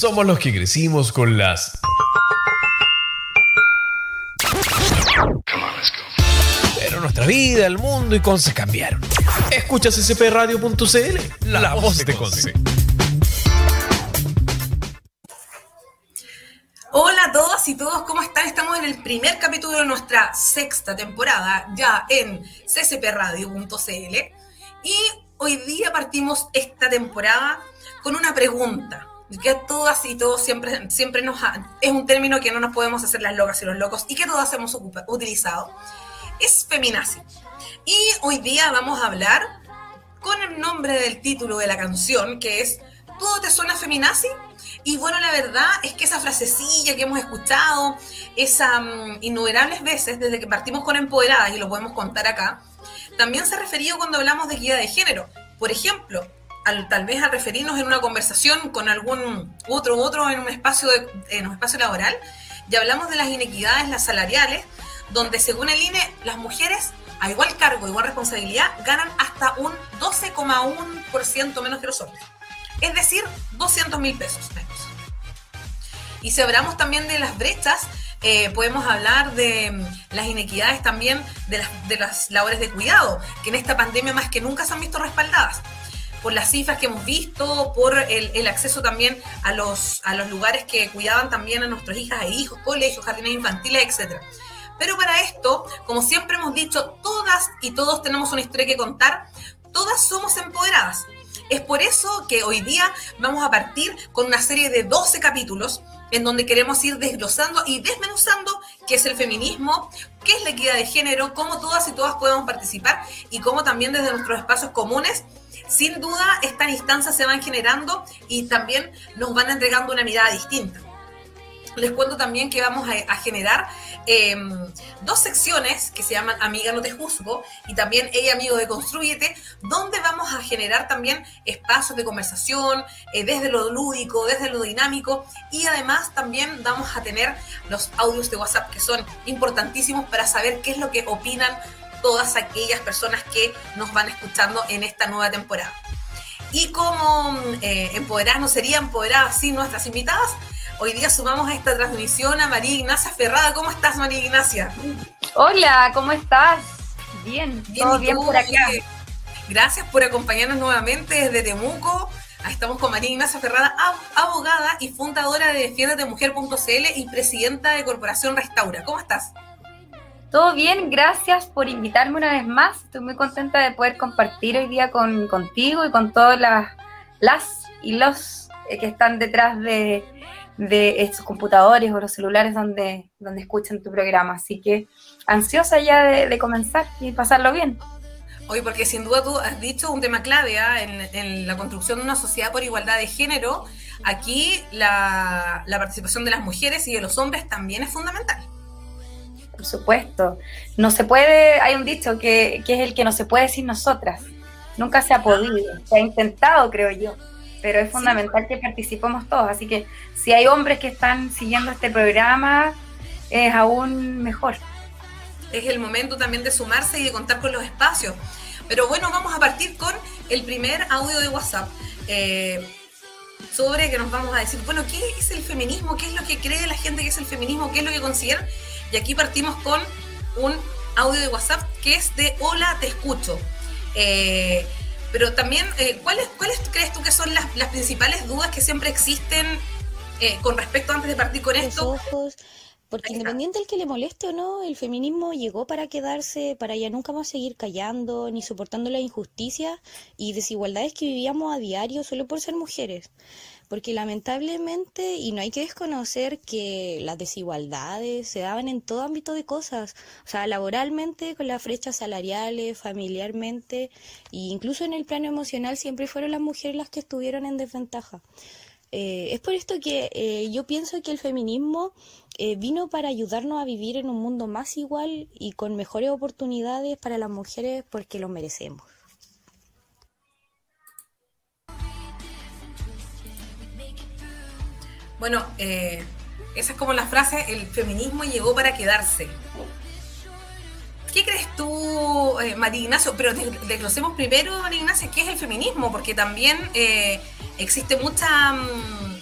Somos los que crecimos con las... Pero nuestra vida, el mundo y Conce cambiaron. Escuchas spradio.cl, la, voz de Conce. Hola a todas y todos, ¿cómo están? Estamos en el primer capítulo de nuestra sexta temporada, ya en ccpradio.cl. Y hoy día partimos esta temporada con una pregunta que todas y todos siempre, siempre nos es un término que no nos podemos hacer las locas y los locos y que todas hemos utilizado, es feminazi. Y hoy día vamos a hablar con el nombre del título de la canción, que es ¿Todo te suena feminazi? Y bueno, la verdad es que esa frasecilla que hemos escuchado, esas mm, innumerables veces desde que partimos con Empoderadas, y lo podemos contar acá, también se ha referido cuando hablamos de guía de género. Por ejemplo, tal vez a referirnos en una conversación con algún otro otro en un espacio en un espacio laboral y hablamos de las inequidades las salariales donde según el INE las mujeres a igual cargo igual responsabilidad ganan hasta un 12,1% menos que los hombres. Es decir 200 mil pesos menos. Y si hablamos también de las brechas eh, podemos hablar de mm, las inequidades también de las, de las labores de cuidado, que en esta pandemia más que nunca se han visto respaldadas por las cifras que hemos visto, por el, acceso también a los, a los lugares que cuidaban también a nuestras hijas e hijos, colegios, jardines infantiles, etc. Pero para esto, como siempre hemos dicho, todas y todos tenemos una historia que contar, todas somos empoderadas. Es por eso que hoy día vamos a partir con una serie de 12 capítulos en donde queremos ir desglosando y desmenuzando qué es el feminismo, qué es la equidad de género, cómo todas y todas podemos participar y cómo también desde nuestros espacios comunes sin duda estas instancias se van generando y también nos van entregando una mirada distinta. Les cuento también que vamos a, generar em, dos secciones que se llaman Amiga no te juzgo y también Ella amigo de Construyete, donde vamos a generar también espacios de conversación eh, desde lo lúdico, desde lo dinámico y además también vamos a tener los audios de WhatsApp que son importantísimos para saber qué es lo que opinan todas aquellas personas que nos van escuchando en esta nueva temporada. Y como eh, empoderadas no serían empoderadas sin nuestras invitadas, hoy día sumamos a esta transmisión a María Ignacia Ferrada. ¿Cómo estás, María Ignacia? Hola, ¿cómo estás? Bien, bien, todo bien por acá. Gracias por acompañarnos nuevamente desde Temuco. Estamos con María Ignacia Ferrada, abogada y fundadora de defiendatemujer.cl y presidenta de Corporación Restaura. ¿Cómo estás? Todo bien, gracias por invitarme una vez más. Estoy muy contenta de poder compartir hoy día con, contigo y con todas las, las y los eh, que están detrás de, estos computadores o los celulares donde, escuchan tu programa. Así que ansiosa ya de, comenzar y pasarlo bien. Hoy, porque sin duda tú has dicho un tema clave ¿ah? en, la construcción de una sociedad por igualdad de género. Aquí la participación de las mujeres y de los hombres también es fundamental por supuesto. No se puede, hay un dicho que, es el que no se puede decir nosotras. Nunca se ha podido, se ha intentado, creo yo, pero es fundamental que participemos todos. Así que si hay hombres que están siguiendo este programa, es aún mejor. Es el momento también de sumarse y de contar con los espacios. Pero bueno, vamos a partir con el primer audio de WhatsApp. Eh, sobre que nos vamos a decir, bueno, ¿qué es el feminismo? ¿Qué es lo que cree la gente que es el feminismo? ¿Qué es lo que considera? Y aquí partimos con un audio de WhatsApp que es de Hola, te escucho. Eh, pero también, eh, ¿cuáles, ¿cuáles crees tú que son las, principales dudas que siempre existen eh, con respecto antes de partir con esto? Porque independiente del que le moleste o no, el feminismo llegó para quedarse, para ya nunca más seguir callando ni soportando la injusticia y desigualdades que vivíamos a diario solo por ser mujeres porque lamentablemente, y no hay que desconocer que las desigualdades se daban en todo ámbito de cosas, o sea, laboralmente, con las brechas salariales, familiarmente, e incluso en el plano emocional siempre fueron las mujeres las que estuvieron en desventaja. Eh, es por esto que eh, yo pienso que el feminismo eh, vino para ayudarnos a vivir en un mundo más igual y con mejores oportunidades para las mujeres porque lo merecemos. Bueno, eh, esa es como la frase, el feminismo llegó para quedarse. ¿Qué crees tú, eh, María Ignacio? Pero desglosemos primero, María Ignacio, qué es el feminismo, porque también eh, existe mucha, mm,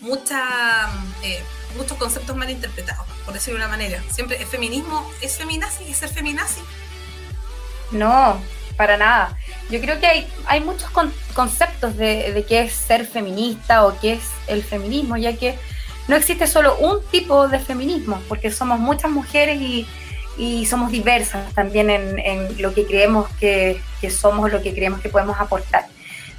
mucha, eh, muchos conceptos mal interpretados, por decirlo de una manera. Siempre el feminismo es feminazi y ser feminazi. No, para nada. Yo creo que hay, hay muchos conceptos de, de qué es ser feminista o qué es el feminismo, ya que no existe solo un tipo de feminismo, porque somos muchas mujeres y, y somos diversas también en, en, lo que creemos que, que somos, lo que creemos que podemos aportar.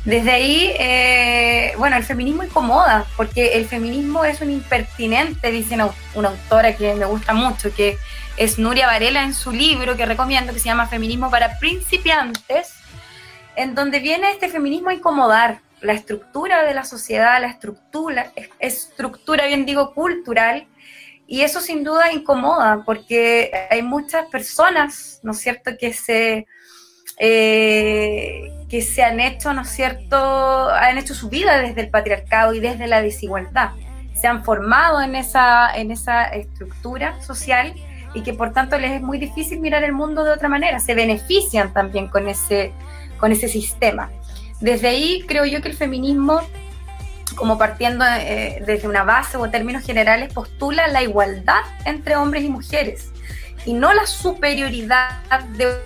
Desde ahí, eh, bueno, el feminismo incomoda, porque el feminismo es un impertinente, dice una, una, autora que me gusta mucho, que es Nuria Varela en su libro que recomiendo, que se llama Feminismo para principiantes, en donde viene este feminismo a incomodar la estructura de la sociedad, la estructura, estructura, bien digo, cultural, y eso sin duda incomoda, porque hay muchas personas, ¿no es cierto?, que se eh, que se han hecho, ¿no es cierto?, han hecho su vida desde el patriarcado y desde la desigualdad. Se han formado en esa, en esa estructura social y que por tanto les es muy difícil mirar el mundo de otra manera. Se benefician también con ese, con ese sistema. Desde ahí creo yo que el feminismo, como partiendo eh, desde una base o términos generales, postula la igualdad entre hombres y mujeres y no la superioridad de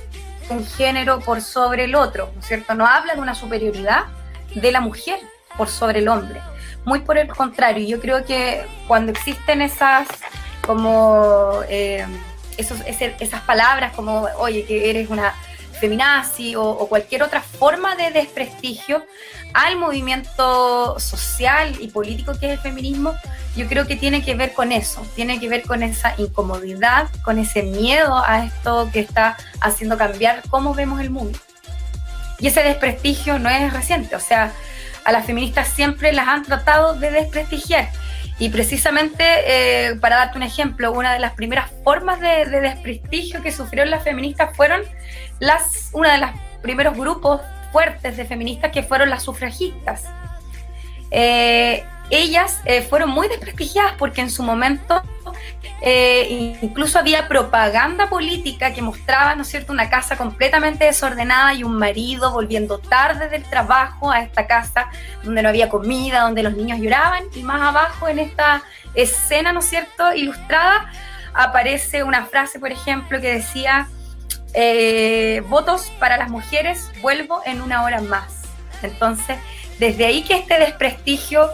un género por sobre el otro, ¿no es cierto? No habla de una superioridad de la mujer por sobre el hombre. Muy por el contrario, yo creo que cuando existen esas como eh, esos, esas palabras como, oye, que eres una feminazi o, o, cualquier otra forma de desprestigio al movimiento social y político que es el feminismo, yo creo que tiene que ver con eso, tiene que ver con esa incomodidad, con ese miedo a esto que está haciendo cambiar cómo vemos el mundo. Y ese desprestigio no es reciente, o sea, a las feministas siempre las han tratado de desprestigiar. Y precisamente, eh, para darte un ejemplo, una de las primeras formas de, de, desprestigio que sufrieron las feministas fueron las, una de los primeros grupos fuertes de feministas que fueron las sufragistas. Eh, ellas eh, fueron muy desprestigiadas porque en su momento eh, incluso había propaganda política que mostraba, ¿no es cierto?, una casa completamente desordenada y un marido volviendo tarde del trabajo a esta casa donde no había comida, donde los niños lloraban y más abajo en esta escena, ¿no es cierto?, ilustrada aparece una frase, por ejemplo, que decía, eh, votos para las mujeres, vuelvo en una hora más. Entonces, desde ahí que este desprestigio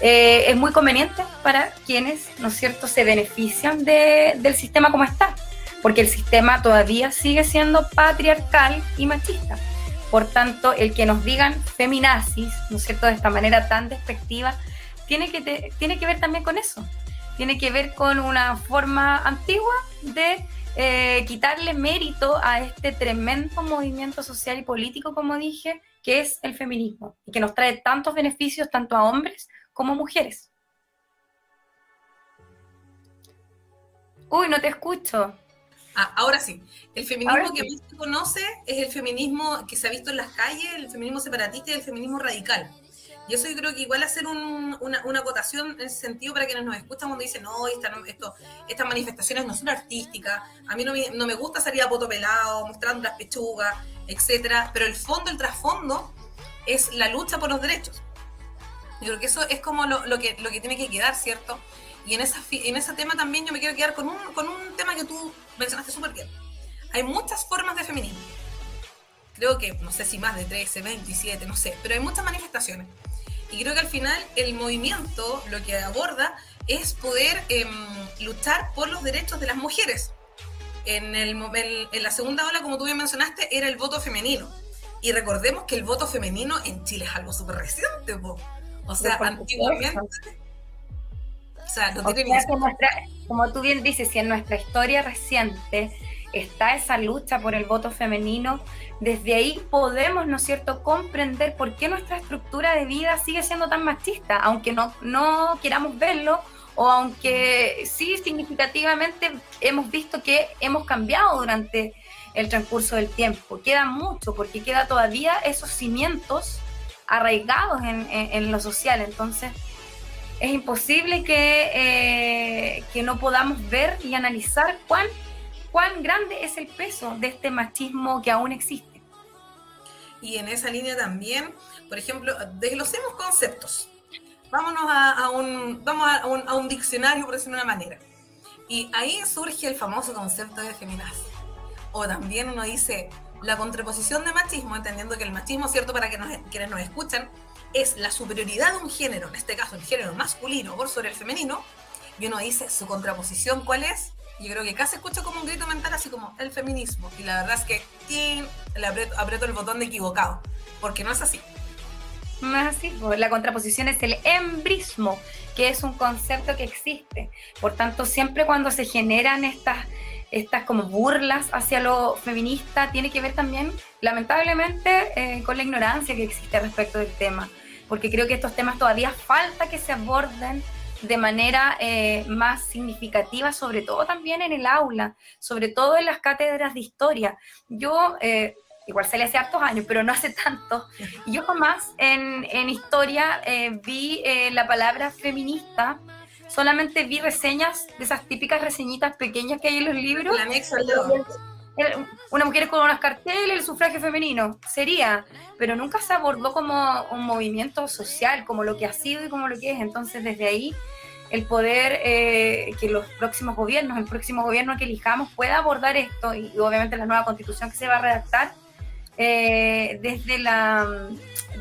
eh, es muy conveniente para quienes, ¿no es cierto?, se benefician de, del sistema como está, porque el sistema todavía sigue siendo patriarcal y machista. Por tanto, el que nos digan feminazis, ¿no es cierto?, de esta manera tan despectiva, tiene que, tiene que ver también con eso. Tiene que ver con una forma antigua de eh, quitarle mérito a este tremendo movimiento social y político, como dije, que es el feminismo, y que nos trae tantos beneficios tanto a hombres como mujeres. Uy, no te escucho. Ah, ahora sí. El feminismo que más se conoce es el feminismo que se ha visto en las calles, el feminismo separatista y el feminismo radical. Y eso yo creo que igual hacer un, una, una, acotación en ese sentido para quienes nos escuchan cuando dicen, no, esta, esto, estas manifestaciones no son artísticas, a mí no me, no me gusta salir a poto pelado, mostrando las pechugas, etcétera, pero el fondo, el trasfondo es la lucha por los derechos. Yo creo que eso es como lo, lo, que, lo que tiene que quedar, ¿cierto? Y en, esa, en ese tema también yo me quiero quedar con un, con un tema que tú mencionaste súper bien. Hay muchas formas de feminismo. Creo que, no sé si más de 13, 27, no sé, pero hay muchas manifestaciones. Y creo que al final el movimiento lo que aborda es poder eh, luchar por los derechos de las mujeres. En, el, en, en la segunda ola, como tú bien mencionaste, era el voto femenino. Y recordemos que el voto femenino en Chile es algo súper reciente, po. O sea, antiguamente. O sea, no tiene o sea, como, como tú bien dices, si en nuestra historia reciente está esa lucha por el voto femenino, desde ahí podemos, ¿no es cierto?, comprender por qué nuestra estructura de vida sigue siendo tan machista, aunque no, no queramos verlo o aunque sí significativamente hemos visto que hemos cambiado durante el transcurso del tiempo. Queda mucho porque queda todavía esos cimientos arraigados en, en, en lo social. Entonces, es imposible que, eh, que no podamos ver y analizar cuán, cuán grande es el peso de este machismo que aún existe. Y en esa línea también, por ejemplo, desglosemos conceptos. vámonos a, un, vamos a un, a un diccionario, por decirlo de una manera. Y ahí surge el famoso concepto de feminazi. O también uno dice la contraposición de machismo, entendiendo que el machismo, cierto, para que nos, quienes nos escuchan, es la superioridad de un género, en este caso el género masculino por sobre el femenino, y uno dice su contraposición, ¿cuál es? Yo creo que casi escucho como un grito mental, así como el feminismo. Y la verdad es que aprieto, el botón de equivocado, porque no es así. No es así, la contraposición es el embrismo, que es un concepto que existe. Por tanto, siempre cuando se generan estas, estas como burlas hacia lo feminista, tiene que ver también, lamentablemente, eh, con la ignorancia que existe respecto del tema. Porque creo que estos temas todavía falta que se aborden de manera eh, más significativa, sobre todo también en el aula, sobre todo en las cátedras de historia. Yo eh, igual salí hace hartos años, pero no hace tanto. Y yo jamás en, en historia eh, vi eh, la palabra feminista, solamente vi reseñas de esas típicas reseñitas pequeñas que hay en los libros. Una mujer con unos carteles, el sufragio femenino, sería, pero nunca se abordó como un movimiento social, como lo que ha sido y como lo que es. Entonces, desde ahí, el poder eh, que los próximos gobiernos, el próximo gobierno que elijamos pueda abordar esto y obviamente la nueva constitución que se va a redactar, eh, desde, la,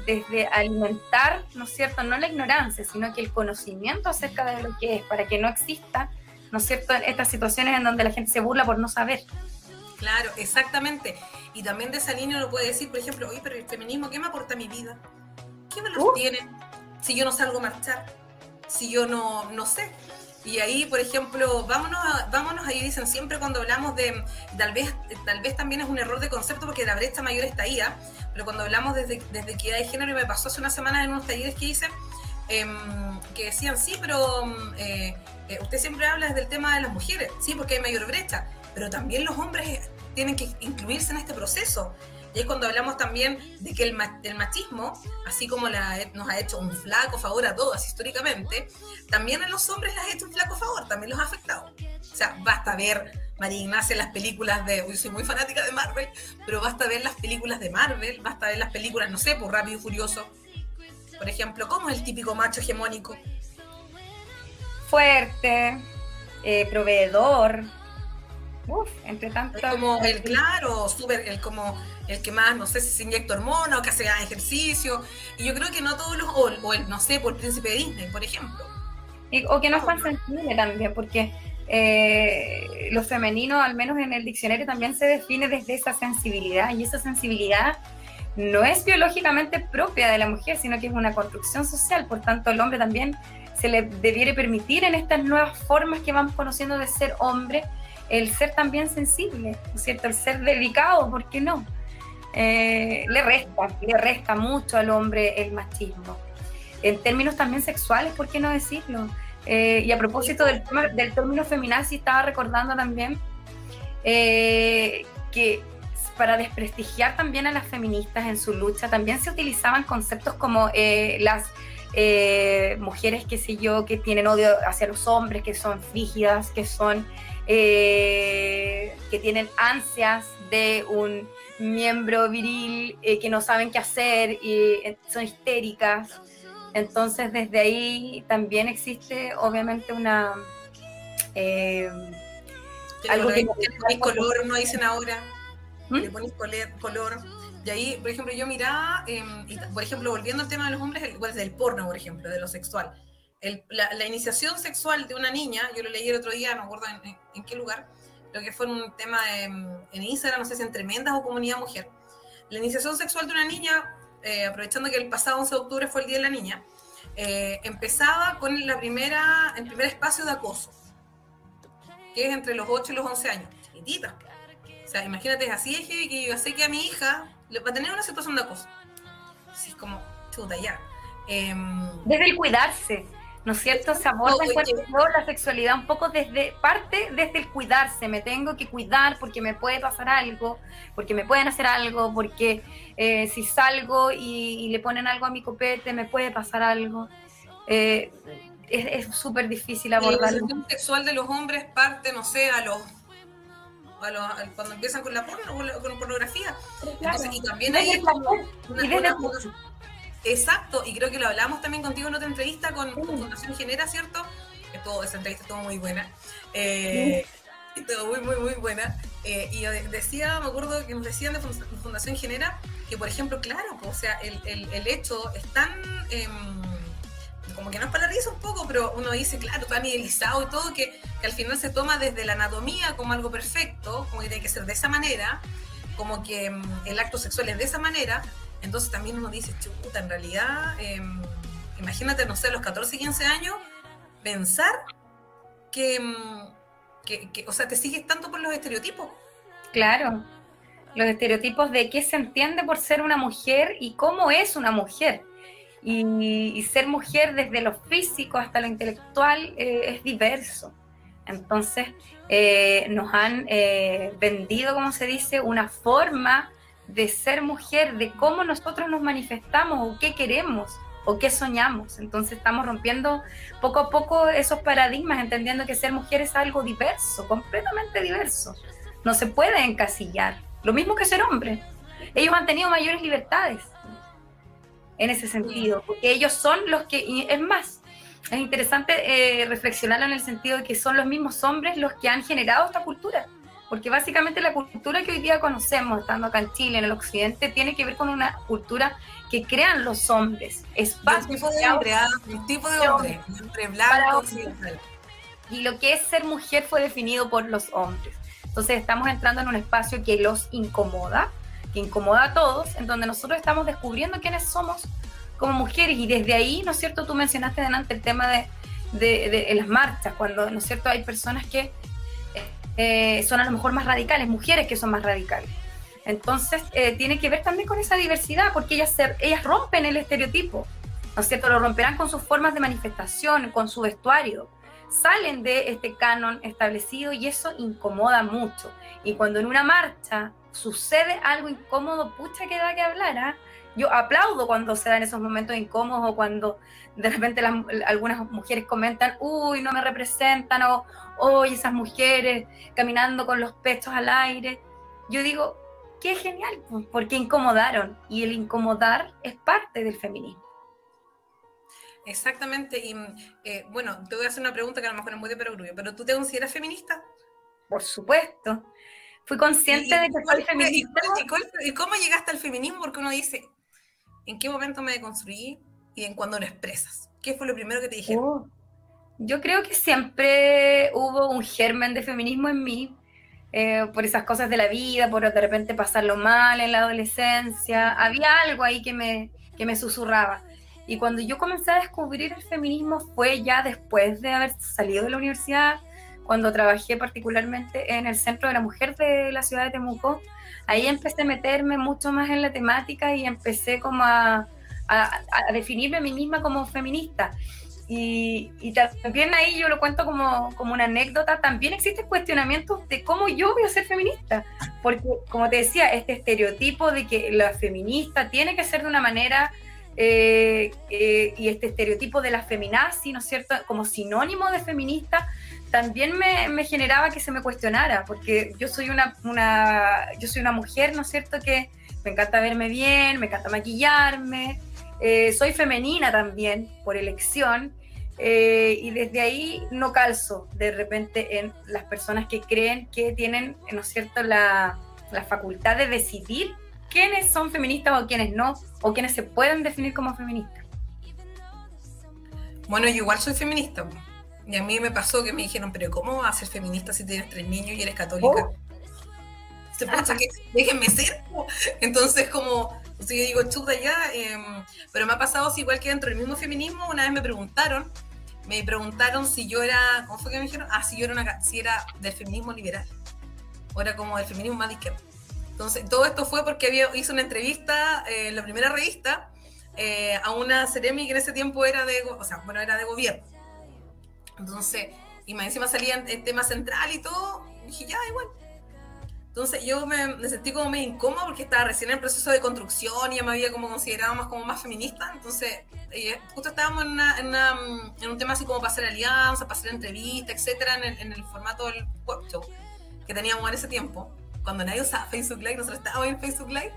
desde alimentar, ¿no es cierto?, no la ignorancia, sino que el conocimiento acerca de lo que es, para que no exista, ¿no es cierto?, estas situaciones en donde la gente se burla por no saber. Claro, exactamente. Y también de esa línea uno puede decir, por ejemplo, oye, pero el feminismo, ¿qué me aporta a mi vida? ¿Qué me lo uh. tiene si yo no salgo a marchar? Si yo no, no sé. Y ahí, por ejemplo, vámonos, vámonos, ahí dicen siempre cuando hablamos de, tal vez, tal vez también es un error de concepto porque la brecha mayor está ahí, ¿ah? pero cuando hablamos desde, desde equidad de género, y me pasó hace una semana en unos talleres que hice, em, que decían, sí, pero eh, eh, usted siempre habla desde el tema de las mujeres, sí, porque hay mayor brecha, pero también los hombres tienen que incluirse en este proceso. Y es cuando hablamos también de que el, machismo, así como nos ha hecho un flaco favor a todas históricamente, también a los hombres les ha hecho un flaco favor, también los ha afectado. O sea, basta ver María Ignacia las películas de, yo soy muy fanática de Marvel, pero basta ver las películas de Marvel, basta ver las películas, no sé, por Rápido y Furioso. Por ejemplo, ¿cómo es el típico macho hegemónico? Fuerte, eh, proveedor, Uf, entre tanto. como el claro, super, el como el que más, no sé si se inyecta hormona o que hace ejercicio. Y yo creo que no todos los, o, el, no sé, por el príncipe de Disney, por ejemplo. o que no es tan sensible también, porque eh, lo femenino, al menos en el diccionario, también se define desde esa sensibilidad. Y esa sensibilidad no es biológicamente propia de la mujer, sino que es una construcción social. Por tanto, el hombre también se le debiera permitir en estas nuevas formas que vamos conociendo de ser hombre el ser también sensible, ¿no es cierto? El ser delicado, ¿por qué no? Eh, le resta, le resta mucho al hombre el machismo. En términos también sexuales, ¿por qué no decirlo? Eh, y a propósito del, del término feminazi, estaba recordando también eh, que para desprestigiar también a las feministas en su lucha, también se utilizaban conceptos como las mujeres, qué sé yo, que tienen odio hacia los hombres, que son frígidas, que son que tienen ansias de un miembro viril eh, que no saben qué hacer y eh, son histéricas. Entonces desde ahí también existe obviamente una... algo que, le color, no dicen ahora. ¿Mm? Le pones color. Y ahí, por ejemplo, yo miraba, em, por ejemplo, volviendo al tema de los hombres, el, del porno, por ejemplo, de lo sexual la, iniciación sexual de una niña, yo lo leí el otro día, no me acuerdo en, qué lugar, lo que fue un tema en Instagram, no sé si en Tremendas o Comunidad Mujer. La iniciación sexual de una niña, eh, aprovechando que el pasado 11 de octubre fue el Día de la Niña, eh, empezaba con la primera, el primer espacio de acoso, que es entre los 8 y los 11 años, chiquitita. O sea, imagínate, así es que yo sé que a mi hija le va a tener una situación de acoso. Así es como, chuta, ya. Em, Desde el cuidarse. ¿No es cierto? Se aborda la sexualidad un poco desde, parte desde el cuidarse, me tengo que cuidar porque me puede pasar algo, porque me pueden hacer algo, porque eh, si salgo y, le ponen algo a mi copete me puede pasar algo. Eh, es súper difícil abordar. La educación sexual de los hombres parte, no sé, a los cuando empiezan con la porno, con, la, pornografía. y también hay Exacto, y creo que lo hablamos también contigo en otra entrevista con, Fundación Genera, ¿cierto? Que todo, esa entrevista estuvo muy buena. Eh, estuvo muy, muy, muy buena. Eh, y decía, me acuerdo que nos decían de Fundación Genera que, por ejemplo, claro, o sea, el, el, hecho es tan. Em, como que no es para la risa un poco, pero uno dice, claro, tan idealizado y todo, que, que, al final se toma desde la anatomía como algo perfecto, como que tiene que ser de esa manera, como que em, el acto sexual es de esa manera, entonces también uno dice, chuta, en realidad, em, imagínate, no sé, a los 14, 15 años, pensar em, que, o sea, te sigues tanto por los estereotipos. Claro, los estereotipos de qué se entiende por ser una mujer y cómo es una mujer. Y, ser mujer desde lo físico hasta lo intelectual eh, es diverso. Entonces, eh, nos han eh, vendido, como se dice, una forma de ser mujer, de cómo nosotros nos manifestamos o qué queremos o qué soñamos. Entonces estamos rompiendo poco a poco esos paradigmas, entendiendo que ser mujer es algo diverso, completamente diverso. No se puede encasillar. Lo mismo que ser hombre. Ellos han tenido mayores libertades en ese sentido, porque ellos son los que, es más, es interesante eh, reflexionarlo en el sentido de que son los mismos hombres los que han generado esta cultura porque básicamente la cultura que hoy día conocemos, estando acá en Chile, en el occidente, tiene que ver con una cultura que crean los hombres. Espacios un tipo de hombre, ¿ah? un tipo de hombre, hombre blanco, Y lo que es ser mujer fue definido por los hombres. Entonces estamos entrando en un espacio que los incomoda, que incomoda a todos, en donde nosotros estamos descubriendo quiénes somos como mujeres. Y desde ahí, ¿no es cierto? Tú mencionaste delante el tema de, de, de las marchas, cuando, ¿no es cierto? Hay personas que eh, son a lo mejor más radicales, mujeres que son más radicales. Entonces, eh, tiene que ver también con esa diversidad, porque ellas, ellas rompen el estereotipo, ¿no es cierto? Lo romperán con sus formas de manifestación, con su vestuario. Salen de este canon establecido y eso incomoda mucho. Y cuando en una marcha sucede algo incómodo, pucha que da que hablar, ¿ah? Yo aplaudo cuando se dan esos momentos incómodos o cuando de repente algunas mujeres comentan, uy, no me representan, o, hoy esas mujeres caminando con los pechos al aire. Yo digo, qué genial, pues, porque incomodaron y el incomodar es parte del feminismo. Exactamente, y eh, bueno, te voy a hacer una pregunta que a lo mejor es muy de perogrullo, pero ¿tú te consideras feminista? Por supuesto. Fui consciente de que soy feminista. ¿Y, cómo llegaste al feminismo? Porque uno dice, ¿en qué momento me construí y en cuándo lo expresas? ¿Qué fue lo primero que te dijeron? Oh. Yo creo que siempre hubo un germen de feminismo en mí, eh, por esas cosas de la vida, por de repente pasarlo mal en la adolescencia. Había algo ahí que me, que me susurraba. Y cuando yo comencé a descubrir el feminismo fue ya después de haber salido de la universidad, cuando trabajé particularmente en el Centro de la Mujer de la ciudad de Temuco. Ahí empecé a meterme mucho más en la temática y empecé como a, a, a definirme a mí misma como feminista. Y, también ahí yo lo cuento como, como, una anécdota, también existen cuestionamientos de cómo yo voy a ser feminista, porque como te decía, este estereotipo de que la feminista tiene que ser de una manera, eh, eh, y este estereotipo de la feminazi, ¿no es cierto?, como sinónimo de feminista, también me, generaba que se me cuestionara, porque yo soy una, una, yo soy una mujer, ¿no es cierto?, que me encanta verme bien, me encanta maquillarme, eh, soy femenina también por elección eh, y desde ahí no calzo de repente en las personas que creen que tienen, ¿no es cierto?, la, la facultad de decidir quiénes son feministas o quiénes no, o quiénes se pueden definir como feministas. Bueno, yo igual soy feminista. Y a mí me pasó que me dijeron, pero ¿cómo vas a ser feminista si tienes tres niños y eres católica? Oh. Se puede que déjenme ser. Entonces, como, o sea, yo digo, chuta ya, em, pero me ha pasado así, igual que dentro del mismo feminismo, una vez me preguntaron, me preguntaron si yo era, ¿cómo fue que me dijeron? Ah, si yo era, una, si era del feminismo liberal, o era como del feminismo más de izquierda. Entonces, todo esto fue porque había, hice una entrevista eh, en la primera revista eh, a una Ceremi que en ese tiempo era de, o sea, bueno, era de gobierno. Entonces, y más encima salía el tema central y todo, y dije, ya, igual entonces yo me, sentí como medio incómoda porque estaba recién en el proceso de construcción y ya me había como considerado más como más feminista. Entonces eh, justo estábamos en, en, un tema así como para hacer alianza, para hacer entrevistas, etcétera, en el, formato del web show que teníamos en ese tiempo. Cuando nadie usaba Facebook Live, nosotros estábamos en Facebook Live.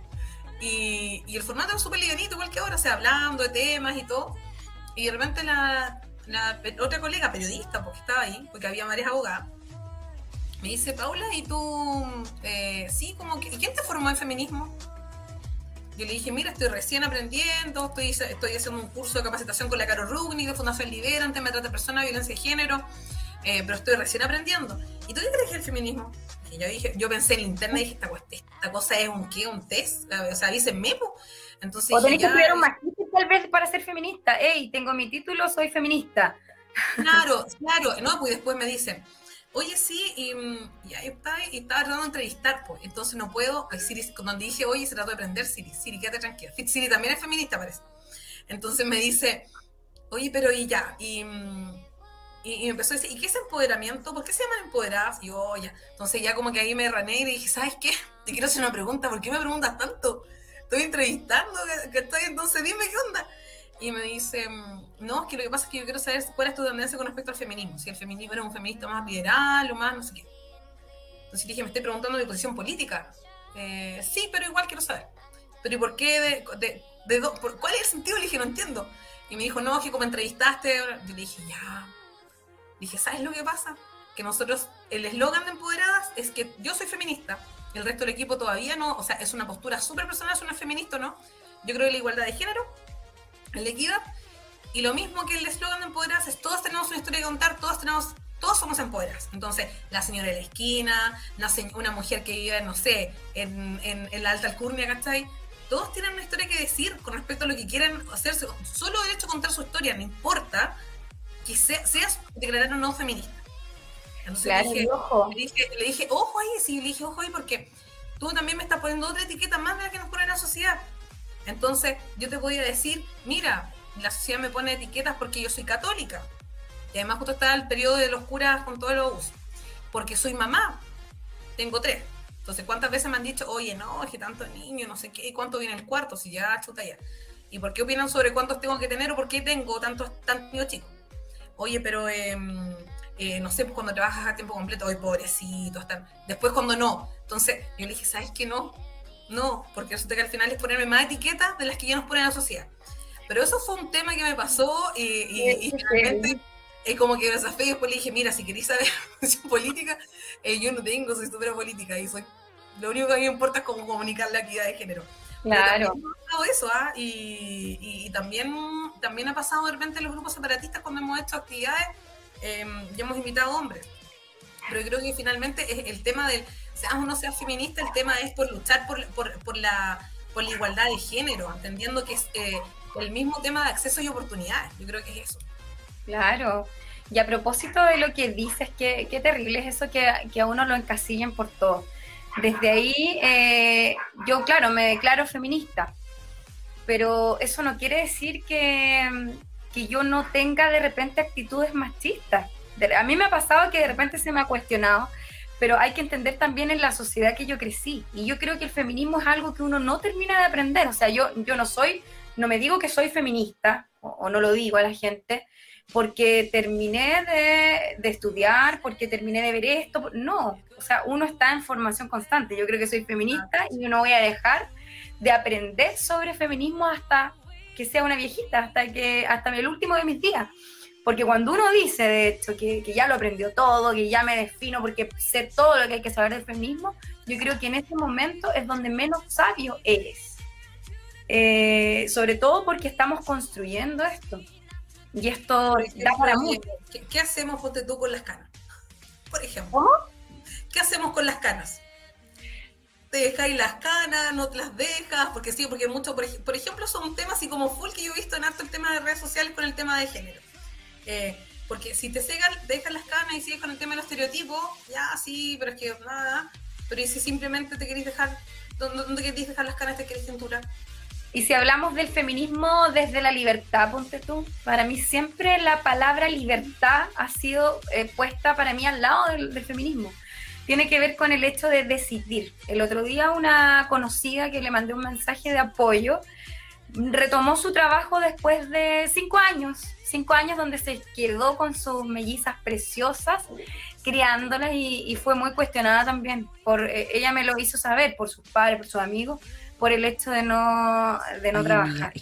Y, y el formato es súper livianito, igual que ahora, o sea, hablando de temas y todo. Y de repente la, la otra colega periodista, porque estaba ahí, porque había varias abogadas, me dice, Paula, ¿y tú, eh, sí, como que, ¿y quién te formó en feminismo? Yo le dije, mira, estoy recién aprendiendo, estoy, estoy haciendo un curso de capacitación con la Caro Rugni de Fundación Liberante, me trata de persona, violencia de género, eh, pero estoy recién aprendiendo. ¿Y tú qué crees el feminismo? Y yo dije, yo pensé en internet y dije, esta, esta cosa es un qué, un test, o sea, dice memo. Entonces, o tenés que estudiar un magíster tal vez para ser feminista. Ey, tengo mi título, soy feminista. Claro, claro, no, pues después me dicen, oye, sí, y, y ahí está, y estaba tratando de entrevistar, pues, entonces no puedo, Siri, cuando dije, oye, se trató de aprender, Siri, Siri, quédate tranquila. Siri también es feminista, parece. Entonces me dice, oye, pero y ya, y, y, me empezó a decir, ¿y qué es empoderamiento? ¿Por qué se llaman empoderadas? Y yo, ya, entonces ya como que ahí me rané y dije, ¿sabes qué? Te quiero hacer una pregunta, ¿por qué me preguntas tanto? Estoy entrevistando, estoy, entonces dime qué onda. Y me dice, no, es que lo que pasa es que yo quiero saber cuál es tu tendencia con respecto al feminismo. Si el feminismo era un feminista más liberal o más no sé qué. Entonces dije, me estoy preguntando de posición política. Eh, sí, pero igual quiero saber. Pero ¿y por qué? De, de, de por, ¿Cuál es el sentido? Le dije, no entiendo. Y me dijo, no, que como entrevistaste, yo le dije, ya. Dije, ¿sabes lo que pasa? Que nosotros, el eslogan de Empoderadas es que yo soy feminista, el resto del equipo todavía no, o sea, es una postura súper personal, es una feminista, ¿no? Yo creo que la igualdad de género la equidad. Y lo mismo que el eslogan de Empoderadas es todos tenemos una historia que contar, todos tenemos, todos somos empoderadas. Entonces, la señora de la esquina, una mujer que vive, no sé, en, en, la alta alcurnia, ¿cachai? Todos tienen una historia que decir con respecto a lo que quieren hacerse. Solo el hecho de contar su historia, no importa que seas declarar o no feminista. Entonces le, dije, ojo. Le, dije, ojo ahí, sí, le dije, ojo ahí, porque tú también me estás poniendo otra etiqueta más de la que nos pone la sociedad. Entonces, yo te podía decir, mira, la sociedad me pone etiquetas porque yo soy católica. Y además justo está el periodo de los curas con todos los Porque soy mamá. Tengo tres. Entonces, ¿cuántas veces me han dicho, oye, no, es que tanto niño, no sé qué, cuánto viene el cuarto? Si ya chuta ya. ¿Y por qué opinan sobre cuántos tengo que tener o por qué tengo tantos, tantos chicos? Oye, pero em, eh, no sé, pues cuando trabajas a tiempo completo, hoy pobrecito, están. Después cuando no. Entonces, yo le dije, ¿sabes qué no? No, porque resulta que al final es ponerme más etiquetas de las que ya nos ponen en la sociedad. Pero eso fue un tema que me pasó y, y, finalmente es como que me desafío y después le dije, mira, si queréis saber política, eh, yo no tengo, soy súper política y soy, lo único que a mí me importa es cómo comunicar la equidad de género. Claro. Pasado eso, ¿ah? y, y, también, también ha pasado de repente en los grupos separatistas cuando hemos hecho actividades, eh, ya hemos invitado hombres. Pero creo que finalmente es el tema del, seas o no seas feminista, el tema es por luchar por, por, por la, por la igualdad de género, entendiendo que es eh, el mismo tema de acceso y oportunidades. Yo creo que es eso. Claro. Y a propósito de lo que dices, qué, qué terrible es eso que, que, a uno lo encasillen por todo. Desde ahí, eh, yo, claro, me declaro feminista, pero eso no quiere decir que, que yo no tenga de repente actitudes machistas. A mí me ha pasado que de repente se me ha cuestionado pero hay que entender también en la sociedad que yo crecí. Y yo creo que el feminismo es algo que uno no termina de aprender. O sea, yo, yo no soy, no me digo que soy feminista, o, no lo digo a la gente, porque terminé de, de, estudiar, porque terminé de ver esto. No, o sea, uno está en formación constante. Yo creo que soy feminista y yo no voy a dejar de aprender sobre feminismo hasta que sea una viejita, hasta que hasta el último de mis días. Porque cuando uno dice, de hecho, que, ya lo aprendió todo, que ya me defino porque sé todo lo que hay que saber del feminismo, yo creo que en este momento es donde menos sabio eres. Eh, sobre todo porque estamos construyendo esto. Y esto da para mucho. ¿qué, hacemos, ponte tú, con las canas? Por ejemplo. ¿Qué hacemos con las canas? Te dejáis las canas, no te las dejas, porque sí, porque mucho, por, por, ejemplo, son temas así como full que yo he visto en harto el tema de redes sociales con el tema de género. Eh, porque si te cegan, las canas y sigues con el tema de los estereotipos, ya sí, pero es que nada. Pero si simplemente te querés dejar, ¿dónde, querés dejar las canas? ¿Te querés cintura? Y si hablamos del feminismo desde la libertad, ponte tú, para mí siempre la palabra libertad ha sido eh, puesta para mí al lado del, feminismo. Tiene que ver con el hecho de decidir. El otro día una conocida que le mandé un mensaje de apoyo retomó su trabajo después de cinco años cinco años donde se quedó con sus mellizas preciosas, criándolas y, fue muy cuestionada también. Por, eh, ella me lo hizo saber por sus padres, por sus amigos, por el hecho de no, de no trabajar.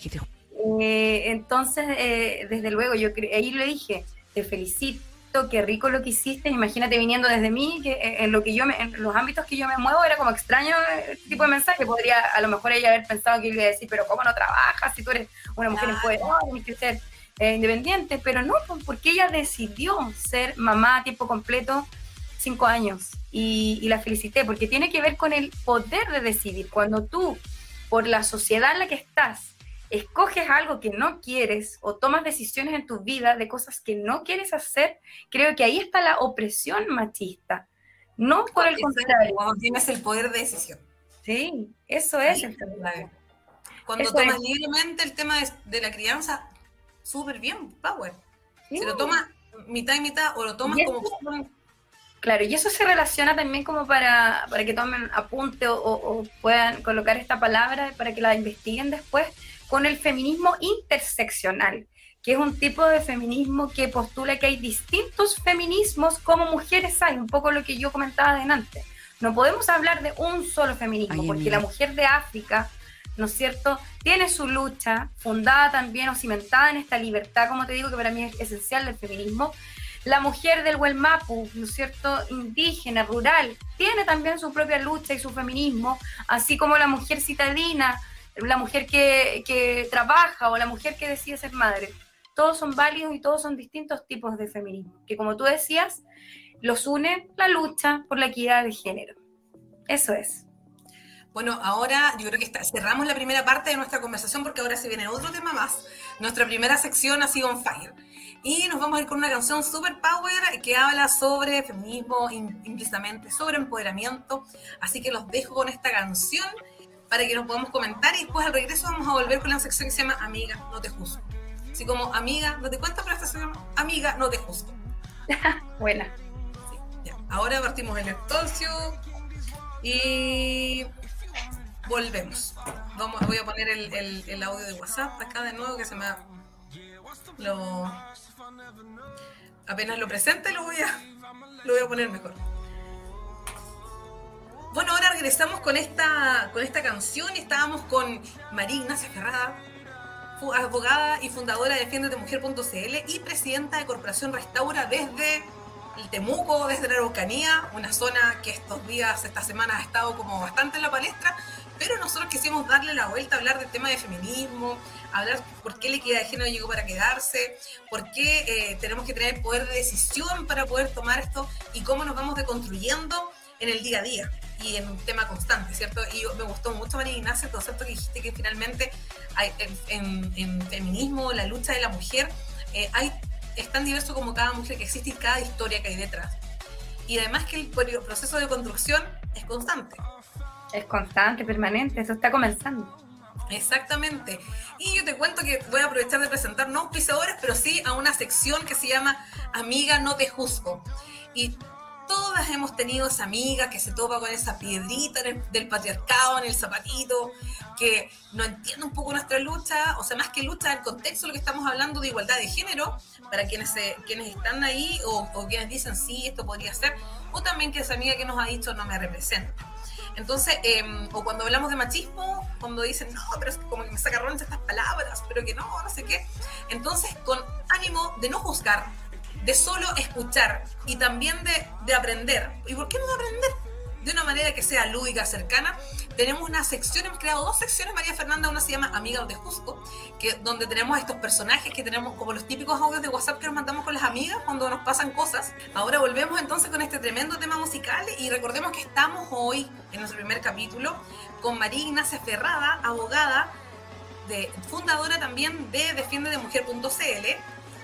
Eh, entonces, eh, desde luego, yo ahí le dije, te felicito, qué rico lo que hiciste, imagínate viniendo desde mí, que eh, en lo que yo en los ámbitos que yo me muevo era como extraño este tipo de mensaje, podría a lo mejor ella haber pensado que iba a decir, pero ¿cómo no trabajas si tú eres una mujer empoderada, tienes que ser independiente? Pero no, pues, porque ella decidió ser mamá a tiempo completo cinco años y, y la felicité, porque tiene que ver con el poder de decidir, cuando tú, por la sociedad en la que estás, escoges algo que no quieres o tomas decisiones en tu vida de cosas que no quieres hacer, creo que ahí está la opresión machista. No por el contrario. Cuando tienes el poder de decisión. Sí, eso es. Cuando tomas libremente el tema de, la crianza, súper bien, Power. Si lo tomas mitad y mitad o lo tomas como... Claro, y eso se relaciona también como para, para que tomen apunte o puedan colocar esta palabra para que la investiguen después con el feminismo interseccional, que es un tipo de feminismo que postula que hay distintos feminismos como mujeres hay, un poco lo que yo comentaba adelante. No podemos hablar de un solo feminismo, porque la mujer de África, ¿no es cierto?, tiene su lucha fundada también o cimentada en esta libertad, como te digo, que para mí es esencial del feminismo. La mujer del Huelmapu, ¿no es cierto?, indígena, rural, tiene también su propia lucha y su feminismo, así como la mujer citadina, la mujer que, trabaja o la mujer que decide ser madre. Todos son válidos y todos son distintos tipos de feminismo, que como tú decías, los une la lucha por la equidad de género. Eso es. Bueno, ahora yo creo que cerramos la primera parte de nuestra conversación porque ahora se viene otro tema más. Nuestra primera sección ha sido on fire. Y nos vamos a ir con una canción super power que habla sobre feminismo, implícitamente sobre empoderamiento. Así que los dejo con esta canción para que nos podamos comentar y después al regreso vamos a volver con la sección que se llama Amiga, no te juzgo. Así como Amiga, no te cuento, pero esta se llama Amiga, no te juzgo. Buena. Ahora partimos el Extorcio y volvemos. Vamos, voy a poner el, el, audio de WhatsApp acá de nuevo que se me lo apenas lo presente lo voy a lo voy a poner mejor. Regresamos con esta, con esta canción. Estábamos con María Ignacia Ferrada, abogada y fundadora de Defiendetemujer.cl y presidenta de Corporación Restaura desde el Temuco, desde la Araucanía, una zona que estos días, esta semana ha estado como bastante en la palestra, pero nosotros quisimos darle la vuelta hablar del tema de feminismo, hablar por qué la equidad de género llegó para quedarse, por qué eh, tenemos que tener poder de decisión para poder tomar esto y cómo nos vamos deconstruyendo en el día a día y en un tema constante, ¿cierto? Y me gustó mucho, María Ignacia, el concepto que dijiste que finalmente hay, en, feminismo, la lucha de la mujer, eh, hay, es tan diverso como cada mujer que existe y cada historia que hay detrás. Y además que el proceso de construcción es constante. Es constante, permanente, eso está comenzando. Exactamente. Y yo te cuento que voy a aprovechar de presentar no auspiciadores, pero sí a una sección que se llama Amiga, no te juzgo. Y todas hemos tenido esa amiga que se topa con esa piedrita del patriarcado en el zapatito, que no entiende un poco nuestra lucha, o sea, más que lucha, el contexto lo que estamos hablando de igualdad de género, para quienes, quienes están ahí o, quienes dicen sí, esto podría ser, o también que esa amiga que nos ha dicho no me representa. Entonces, em, o cuando hablamos de machismo, cuando dicen, no, pero es como que me sacaron estas palabras, pero que no, no sé qué. Entonces, con ánimo de no juzgar, de solo escuchar y también de, aprender. ¿Y por qué no de aprender? De una manera que sea lúdica, cercana. Tenemos una sección, hemos creado dos secciones, María Fernanda, una se llama Amiga de Jusco, que, donde tenemos estos personajes que tenemos como los típicos audios de WhatsApp que nos mandamos con las amigas cuando nos pasan cosas. Ahora volvemos entonces con este tremendo tema musical y recordemos que estamos hoy, en nuestro primer capítulo, con María Ignacia Ferrada, abogada, de, fundadora también de defiendedemujer.cl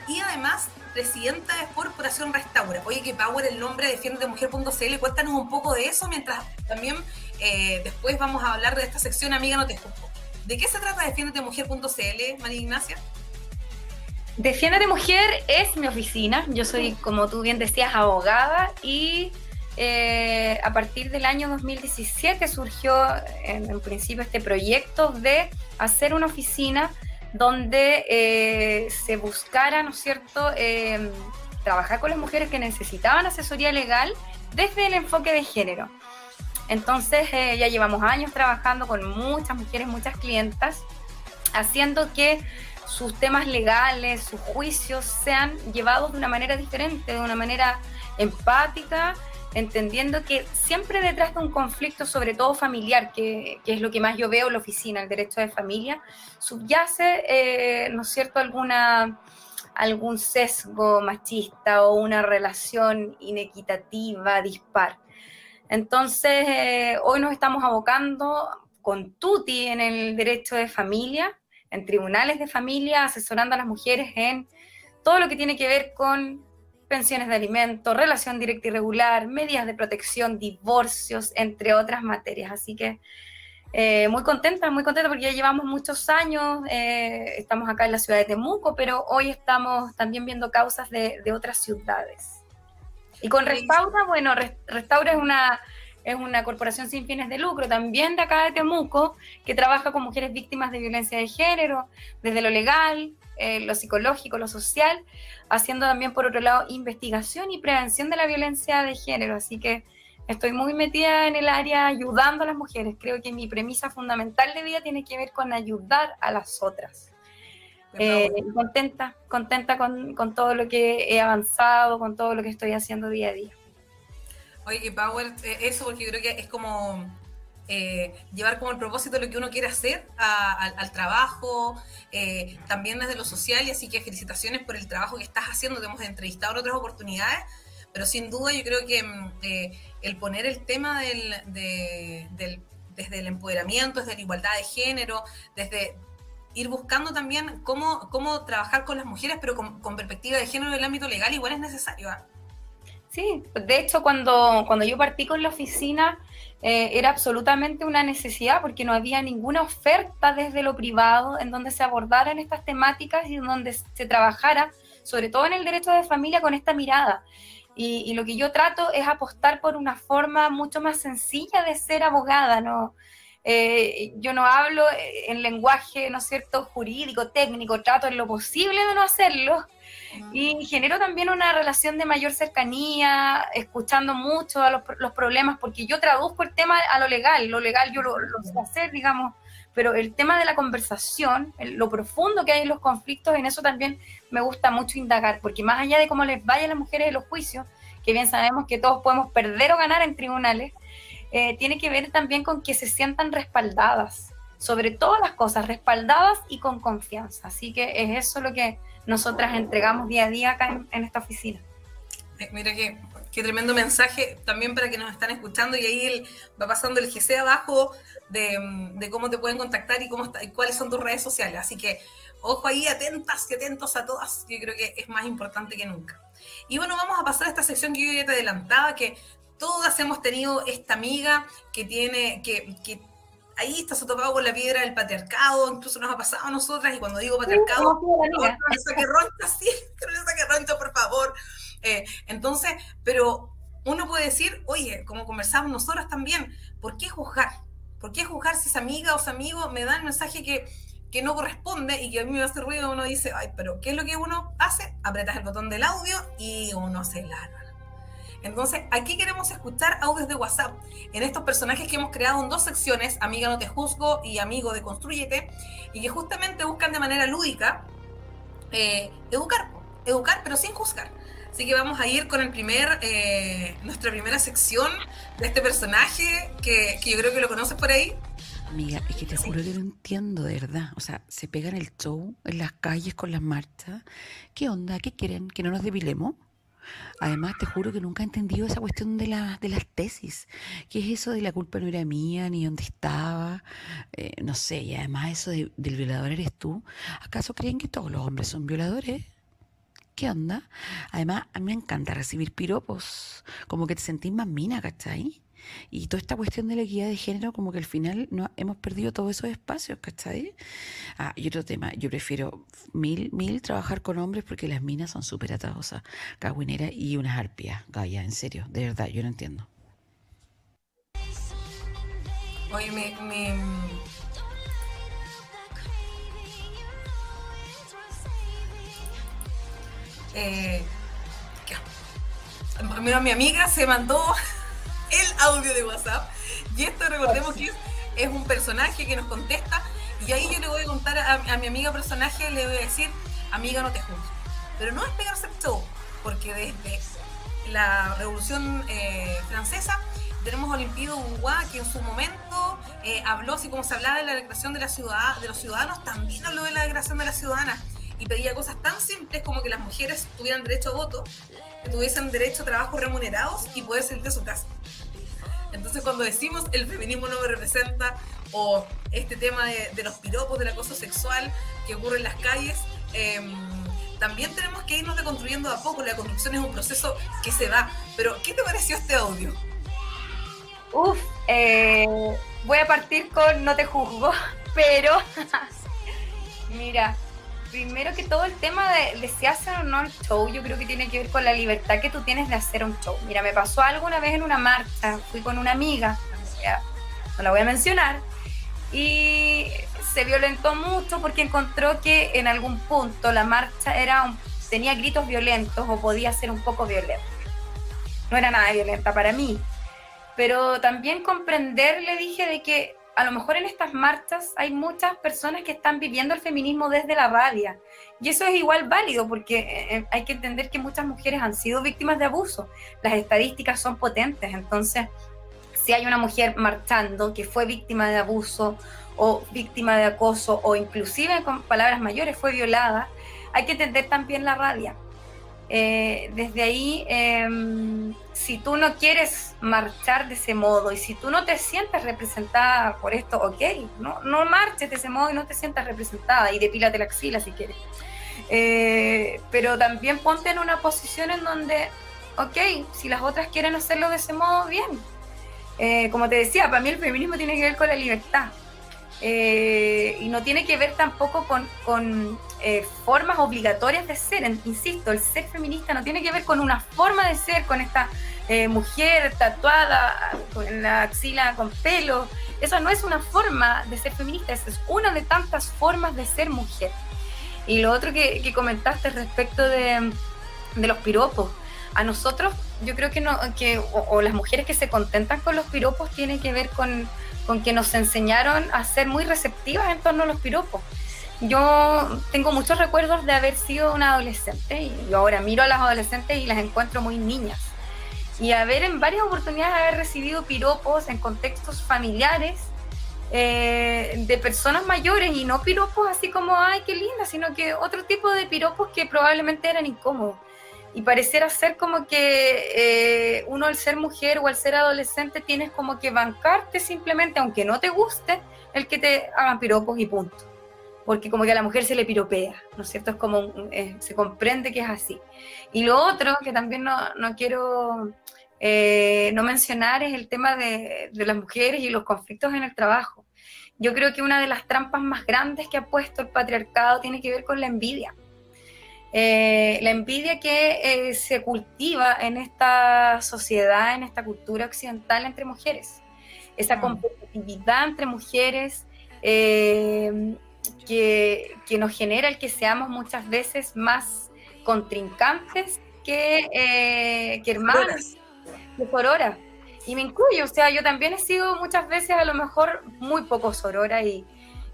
y además presidenta de Corporación Restaura. Oye, que Power, el nombre de Mujer.cl, cuéntanos un poco de eso, mientras también eh, después vamos a hablar de esta sección Amiga No Te Juzgo. ¿De qué se trata Mujer.cl, María Ignacia? Defiéndete Mujer es mi oficina. Yo soy, como tú bien decías, abogada y eh, a partir del año 2017 surgió en, en, principio este proyecto de hacer una oficina donde eh, se buscara, ¿no es cierto?, eh, trabajar con las mujeres que necesitaban asesoría legal desde el enfoque de género. Entonces eh, ya llevamos años trabajando con muchas mujeres, muchas clientas, haciendo que sus temas legales, sus juicios sean llevados de una manera diferente, de una manera empática, entendiendo que siempre detrás de un conflicto, sobre todo familiar, que, es lo que más yo veo en la oficina, el derecho de familia, subyace, eh, ¿no es cierto?, alguna algún sesgo machista o una relación inequitativa, dispar. Entonces, eh, hoy nos estamos abocando con Tuti en el derecho de familia, en tribunales de familia, asesorando a las mujeres en todo lo que tiene que ver con pensiones de alimentos, relación directa y regular, medidas de protección, divorcios, entre otras materias. Así que eh, muy contenta, muy contenta porque ya llevamos muchos años, eh, estamos acá en la ciudad de Temuco, pero hoy estamos también viendo causas de, otras ciudades. Y con Restaura, bueno, Restaura es una, es una corporación sin fines de lucro, también de acá de Temuco, que trabaja con mujeres víctimas de violencia de género, desde lo legal, eh, lo psicológico, lo social, haciendo también, por otro lado, investigación y prevención de la violencia de género. Así que Estoy muy metida en el área ayudando a las mujeres. Creo que mi premisa fundamental de vida tiene que ver con ayudar a las otras. Eh, contenta, contenta con, todo lo que he avanzado, con todo lo que estoy haciendo día a día. Oye, Power, eh, eso porque creo que es como eh, llevar como el propósito lo que uno quiere hacer al trabajo, también desde lo social, y así que felicitaciones por el trabajo que estás haciendo, te hemos entrevistado en otras oportunidades, pero sin duda yo creo que mm, el poner el tema del, desde el empoderamiento, desde la igualdad de género, desde ir buscando también cómo, cómo trabajar con las mujeres, pero con, perspectiva de género en el ámbito legal, igual es necesario. ¿ah? Sí, de hecho cuando, cuando yo partí con la oficina eh, era absolutamente una necesidad porque no había ninguna oferta desde lo privado en donde se abordaran estas temáticas y en donde se trabajara, sobre todo en el derecho de familia, con esta mirada. Y, lo que yo trato es apostar por una forma mucho más sencilla de ser abogada, ¿no? Eh, yo no hablo en lenguaje, ¿no es cierto?, jurídico, técnico, trato en lo posible de no hacerlo. Y genero también una relación de mayor cercanía, escuchando mucho a los, problemas, porque yo traduzco el tema a lo legal, lo legal yo lo, lo sé hacer, digamos, pero el tema de la conversación, lo profundo que hay en los conflictos, en eso también me gusta mucho indagar, porque más allá de cómo les vaya las mujeres en los juicios, que bien sabemos que todos podemos perder o ganar en tribunales, eh, tiene que ver también con que se sientan respaldadas, sobre todas las cosas, respaldadas y con confianza. Así que es eso lo que nosotras entregamos día a día acá en, esta oficina. Mira qué tremendo mensaje también para que nos están escuchando y ahí va pasando el GC abajo de, cómo te pueden contactar y, cómo y cuáles son tus redes sociales. Así que ojo ahí, atentas y atentos a todas, yo creo que es más importante que nunca. Y bueno, vamos a pasar a esta sección que yo ya te adelantaba, que todas hemos tenido esta amiga que tiene, que, que ahí está se topado con la piedra del patriarcado, incluso nos ha pasado a nosotras, y cuando digo patriarcado, no me saque roncha, sí, no me saque roncha, por favor. Eh, entonces, pero uno puede decir, oye, como conversamos nosotras también, ¿por qué juzgar? ¿Por qué juzgar si esa amiga o ese amigo me da el mensaje que, que no corresponde y que a mí me hace ruido? Uno dice, ay, pero ¿qué es lo que uno hace? Apretas el botón del audio y uno se larga. Entonces, aquí queremos escuchar audios de WhatsApp en estos personajes que hemos creado en dos secciones, Amiga no te juzgo y Amigo de Construyete, y que justamente buscan de manera lúdica eh, educar, educar pero sin juzgar. Así que vamos a ir con el primer, eh, nuestra primera sección de este personaje que, yo creo que lo conoces por ahí. Amiga, es que te juro que no entiendo, de verdad. O sea, se pegan el show en las calles con las marchas. ¿Qué onda? ¿Qué quieren? ¿Que no nos debilemos? Además, te juro que nunca he entendido esa cuestión de, la, de las tesis. ¿Qué es eso de la culpa no era mía, ni dónde estaba? Eh, no sé, y además eso del violador eres tú. ¿Acaso creen que todos los hombres son violadores? ¿Qué onda? Además, a mí me encanta recibir piropos, como que te sentís más mina, ¿cachai? Y toda esta cuestión de la equidad de género, como que al final no, hemos perdido todos esos espacios, ¿cachai? Ah, y otro tema, yo prefiero mil, mil trabajar con hombres porque las minas son súper atadosas, cagüineras y unas arpias, Gaya, en serio, de verdad, yo no entiendo. Oye, me, Eh, mi amiga se mandó el audio de WhatsApp. Y esto recordemos que es, un personaje que nos contesta. Y ahí yo le voy a contar a, mi amiga personaje, le voy a decir, amiga, no te juzgo. Pero no es pegarse el show, porque desde la Revolución eh, Francesa tenemos a Olimpido Uruguay, que en su momento eh, habló, así como se hablaba de la declaración de, la ciudad, de los ciudadanos, también habló de la declaración de las ciudadanas y pedía cosas tan simples como que las mujeres tuvieran derecho a voto, que tuviesen derecho a trabajos remunerados y poder salir de su casa. Entonces cuando decimos el feminismo no me representa o este tema de, los piropos, del acoso sexual que ocurre en las calles, em, también tenemos que irnos deconstruyendo a poco. La construcción es un proceso que se da. Pero, ¿qué te pareció este audio? Uf, eh, voy a partir con no te juzgo, pero mira, primero que todo el tema de, si hacen o no el show, yo creo que tiene que ver con la libertad que tú tienes de hacer un show. Mira, me pasó algo una vez en una marcha, fui con una amiga, no la voy a mencionar, y se violentó mucho porque encontró que en algún punto la marcha era tenía gritos violentos o podía ser un poco violenta. No era nada violenta para mí, pero también comprender, le dije, de que a lo mejor en estas marchas hay muchas personas que están viviendo el feminismo desde la rabia. Y eso es igual válido porque eh, eh, hay que entender que muchas mujeres han sido víctimas de abuso. Las estadísticas son potentes. Entonces, si hay una mujer marchando que fue víctima de abuso o víctima de acoso o inclusive con palabras mayores fue violada, hay que entender también la rabia. Eh, desde ahí, em, si tú no quieres marchar de ese modo y si tú no te sientes representada por esto, ok, no, no marches de ese modo y no te sientas representada y depílate la axila si quieres. Eh, pero también ponte en una posición en donde, ok, si las otras quieren hacerlo de ese modo, bien. Eh, como te decía, para mí el feminismo tiene que ver con la libertad. y no tiene que ver tampoco con eh, formas obligatorias de ser. Insisto, el ser feminista no tiene que ver con una forma de ser, con esta eh, mujer tatuada, con la axila con pelo. Eso no es una forma de ser feminista, esa es una de tantas formas de ser mujer. Y lo otro que, comentaste respecto de, los piropos. A nosotros, yo creo que, no, que o, las mujeres que se contentan con los piropos tiene que ver con, con que nos enseñaron a ser muy receptivas en torno a los piropos yo tengo muchos recuerdos de haber sido una adolescente y yo ahora miro a las adolescentes y las encuentro muy niñas. Y haber en varias oportunidades haber recibido piropos en contextos familiares eh, de personas mayores y no piropos así como, ay, qué linda, sino que otro tipo de piropos que probablemente eran incómodos. Y pareciera ser como que eh, uno al ser mujer o al ser adolescente tienes como que bancarte simplemente, aunque no te guste, el que te hagan piropos y punto porque como que a la mujer se le piropea, ¿no es cierto? Es como, eh, se comprende que es así. Y lo otro que también no, no quiero eh, no mencionar es el tema de, de, las mujeres y los conflictos en el trabajo. Yo creo que una de las trampas más grandes que ha puesto el patriarcado tiene que ver con la envidia. Eh, la envidia que se cultiva en esta sociedad, en esta cultura occidental entre mujeres. Esa mm. competitividad entre mujeres, eh, que, nos genera el que seamos muchas veces más contrincantes que, eh, que hermanas, de sorora. Y me incluyo, o sea, yo también he sido muchas veces a lo mejor muy poco sorora y,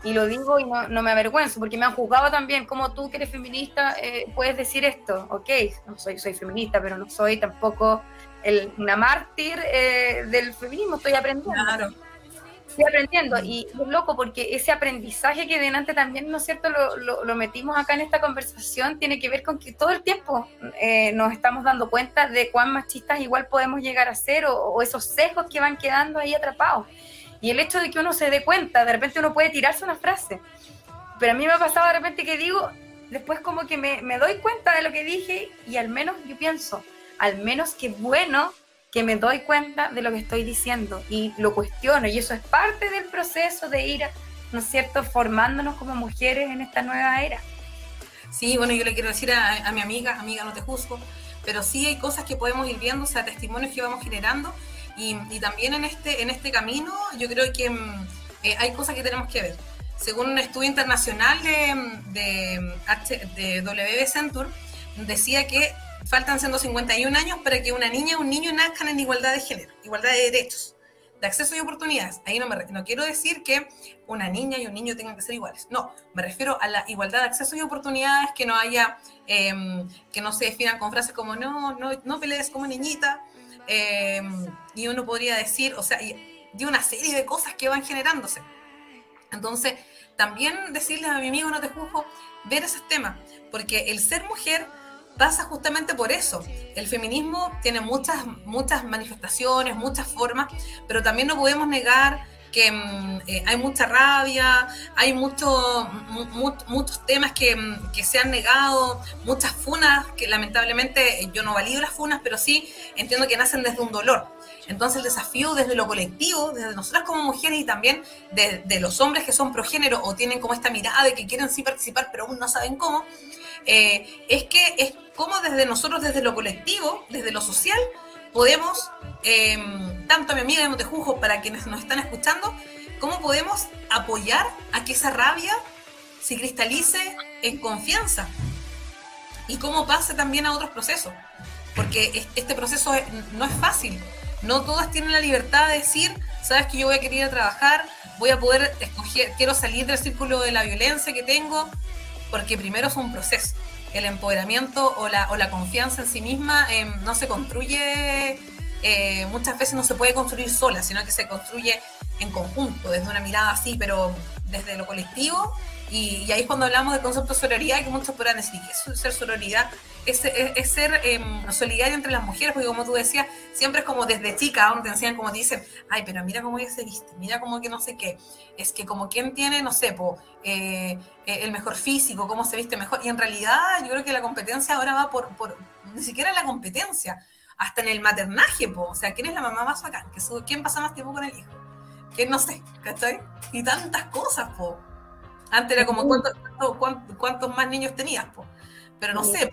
y lo digo y no, me avergüenzo, porque me han juzgado también, como tú que eres feminista eh, puedes decir esto, ok, no soy, soy feminista, pero no soy tampoco el, una mártir eh, del feminismo, estoy aprendiendo. Claro Estoy aprendiendo y loco porque ese aprendizaje que delante también, ¿no es cierto?, lo, lo, metimos acá en esta conversación, tiene que ver con que todo el tiempo eh, nos estamos dando cuenta de cuán machistas igual podemos llegar a ser o, esos sesgos que van quedando ahí atrapados. Y el hecho de que uno se dé cuenta, de repente uno puede tirarse una frase, pero a mí me ha pasado de repente que digo, después como que me, me doy cuenta de lo que dije y al menos yo pienso, al menos que bueno que me doy cuenta de lo que estoy diciendo y lo cuestiono y eso es parte del proceso de ir, ¿no es cierto?, formándonos como mujeres en esta nueva era. Sí, bueno, yo le quiero decir a, mi amiga, amiga, no te juzgo, pero sí hay cosas que podemos ir viendo, o sea, testimonios que vamos generando y, también en este, en este camino yo creo que mm, eh, hay cosas que tenemos que ver. Según un estudio internacional de, de, de WB Centur, decía que faltan 151 años para que una niña o un niño nazcan en igualdad de género, igualdad de derechos, de acceso y oportunidades. Ahí no, me, no quiero decir que una niña y un niño tengan que ser iguales. No, me refiero a la igualdad de acceso y oportunidades, que no haya, em, que no se definan con frases como no, no, no pelees como niñita. Em, y uno podría decir, o sea, de una serie de cosas que van generándose. Entonces, también decirles a mi amigo, no te juzgo, ver esos temas, porque el ser mujer pasa justamente por eso. El feminismo tiene muchas, muchas manifestaciones, muchas formas, pero también no podemos negar que mm, eh, hay mucha rabia, hay mucho, muchos temas que, mm, que, se han negado, muchas funas, que lamentablemente yo no valido las funas, pero sí entiendo que nacen desde un dolor. Entonces el desafío desde lo colectivo, desde nosotras como mujeres y también de los hombres que son progénero o tienen como esta mirada de que quieren sí participar pero aún no saben cómo, eh, es que es como desde nosotros, desde lo colectivo, desde lo social, podemos, em, tanto a mi amiga de Montejujo, para quienes nos están escuchando, cómo podemos apoyar a que esa rabia se cristalice en confianza y cómo pase también a otros procesos. Porque este proceso no es fácil. No todas tienen la libertad de decir, sabes que yo voy a querer ir a trabajar, voy a poder escoger, quiero salir del círculo de la violencia que tengo, porque primero es un proceso. El empoderamiento o la, o la confianza en sí misma em, no se construye, eh, muchas veces no se puede construir sola, sino que se construye en conjunto, desde una mirada así, pero desde lo colectivo y, ahí es cuando hablamos del concepto de sororidad, que muchos podrán decir, ¿qué es ser sororidad? Es, es, ser eh, solidario entre las mujeres, porque como tú decías, siempre es como desde chica, donde te enseñan, como te dicen, ay, pero mira cómo ella se viste, mira cómo que no sé qué. Es que como quien tiene, no sé, po, eh, eh, el mejor físico, cómo se viste mejor. Y en realidad yo creo que la competencia ahora va por, por ni siquiera la competencia, hasta en el maternaje, po. o sea, ¿quién es la mamá más bacán? ¿Quién pasa más tiempo con el hijo? ¿Quién no sé? ¿Cachai? Y tantas cosas, po. Antes era como cuántos, más niños tenías, pero no sé,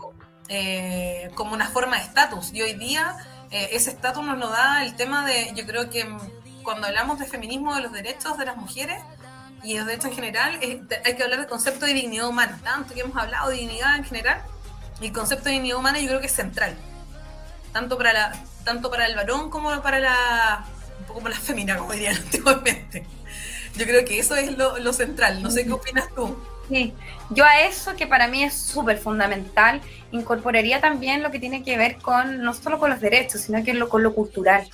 eh, como una forma de estatus. Y hoy día eh, ese estatus nos lo da el tema de, yo creo que mm, cuando hablamos de feminismo, de los derechos de las mujeres y de los derechos en general, hay que hablar del concepto de dignidad humana. Tanto que hemos hablado de dignidad en general, y el concepto de dignidad humana yo creo que es central. Tanto para, la, tanto para el varón como para la, un poco para la femina, como dirían antiguamente. Yo creo que eso es lo, central. No sé qué opinas tú. Sí, yo a eso que para mí es súper fundamental, incorporaría también lo que tiene que ver con, no solo con los derechos, sino que con lo cultural,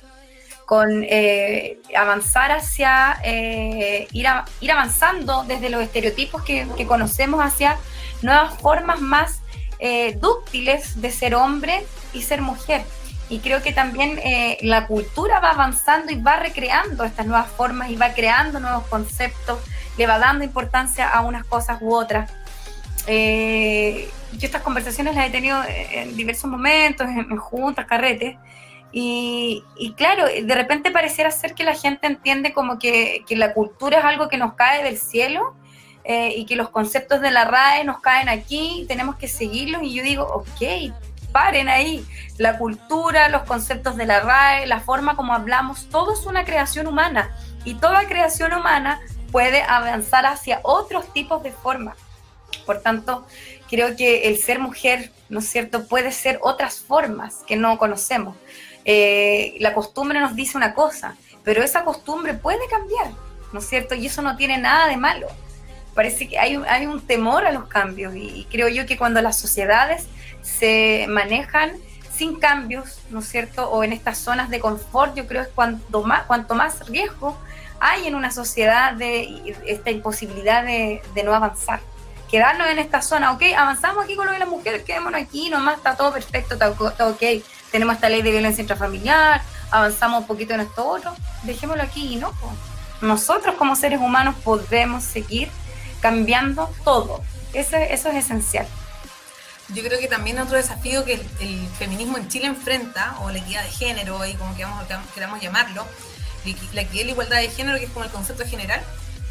con eh, avanzar hacia, eh, ir, ir avanzando desde los estereotipos que, conocemos hacia nuevas formas más eh, dúctiles de ser hombre y ser mujer. Y creo que también eh, la cultura va avanzando y va recreando estas nuevas formas y va creando nuevos conceptos, le va dando importancia a unas cosas u otras. Eh, yo estas conversaciones las he tenido en diversos momentos, en, juntas, carretes, y, claro, de repente pareciera ser que la gente entiende como que, que la cultura es algo que nos cae del cielo eh, y que los conceptos de la RAE nos caen aquí, tenemos que seguirlos, y yo digo, ok, paren ahí. La cultura, los conceptos de la RAE, la forma como hablamos, todo es una creación humana y toda creación humana puede avanzar hacia otros tipos de formas. Por tanto, creo que el ser mujer, ¿no es cierto?, puede ser otras formas que no conocemos. Eh, la costumbre nos dice una cosa, pero esa costumbre puede cambiar, ¿no es cierto? Y eso no tiene nada de malo. Parece que hay, hay un temor a los cambios y creo yo que cuando las sociedades se manejan sin cambios, ¿no es cierto? O en estas zonas de confort, yo creo es cuanto más, cuanto más riesgo hay en una sociedad de esta imposibilidad de, no avanzar. Quedarnos en esta zona, ok, avanzamos aquí con lo de las mujeres, quedémonos aquí, nomás está todo perfecto, está, ok, tenemos esta ley de violencia intrafamiliar, avanzamos un poquito en esto otro, dejémoslo aquí y no. Nosotros como seres humanos podemos seguir cambiando todo, eso, eso es esencial yo creo que también otro desafío que el, feminismo en Chile enfrenta, o la equidad de género, y como queramos llamarlo, la equidad y la igualdad de género, que es como el concepto general,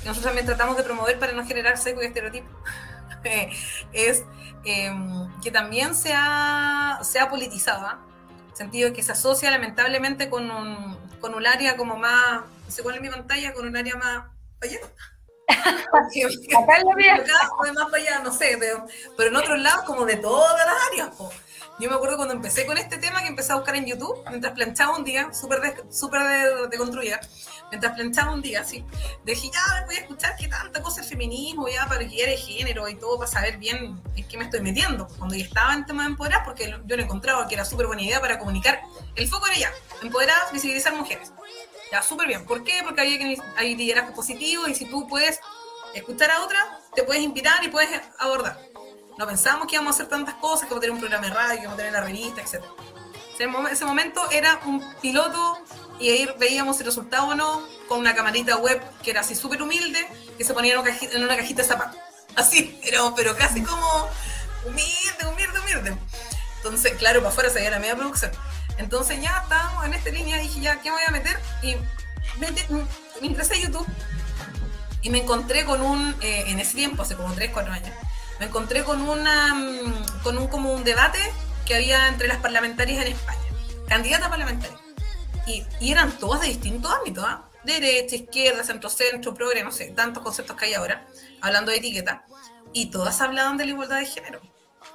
que nosotros también tratamos de promover para no generar seco y estereotipo, es em, que también se ha, se politizado, ¿ah? sentido que se asocia lamentablemente con un, con un área como más, sé cuál es mi pantalla, con un área más... ¿Oye? Acá en la más para allá, no sé, pero, en otros lados como de todas las áreas. Yo me acuerdo cuando empecé con este tema que empecé a buscar en YouTube, mientras planchaba un día, súper de, súper de, de construida, mientras planchaba un día, así, dije, ya voy a escuchar qué tanta cosa el feminismo, ya para que de género y todo, para saber bien en qué me estoy metiendo. Cuando ya estaba en tema de empoderar, porque yo lo encontraba que era súper buena idea para comunicar, el foco era ya, empoderar, visibilizar mujeres. Ya, súper bien. ¿Por qué? Porque hay, hay liderazgo positivo y si tú puedes escuchar a otra, te puedes inspirar y puedes abordar. No pensábamos que íbamos a hacer tantas cosas, que íbamos a tener un programa de radio, que íbamos a tener la revista, etc. ese momento era un piloto y ahí veíamos el resultado o no con una camarita web que era así súper humilde, que se ponía en una cajita, de zapatos. Así, pero, pero casi como humilde, humilde, humilde. Entonces, claro, para afuera se veía la media producción. Entonces ya estábamos en esta línea, dije ya, ¿qué voy a meter? Y me, me ingresé a YouTube y me encontré con un, eh, en ese tiempo, hace como 3, 4 años, me encontré con, una, mm, con un, como un debate que había entre las parlamentarias en España, candidatas parlamentarias. Y, eran todas de distintos ámbitos, ¿ah? derecha, izquierda, centro, centro, progre, no sé, tantos conceptos que hay ahora, hablando de etiqueta. Y todas hablaban de la igualdad de género.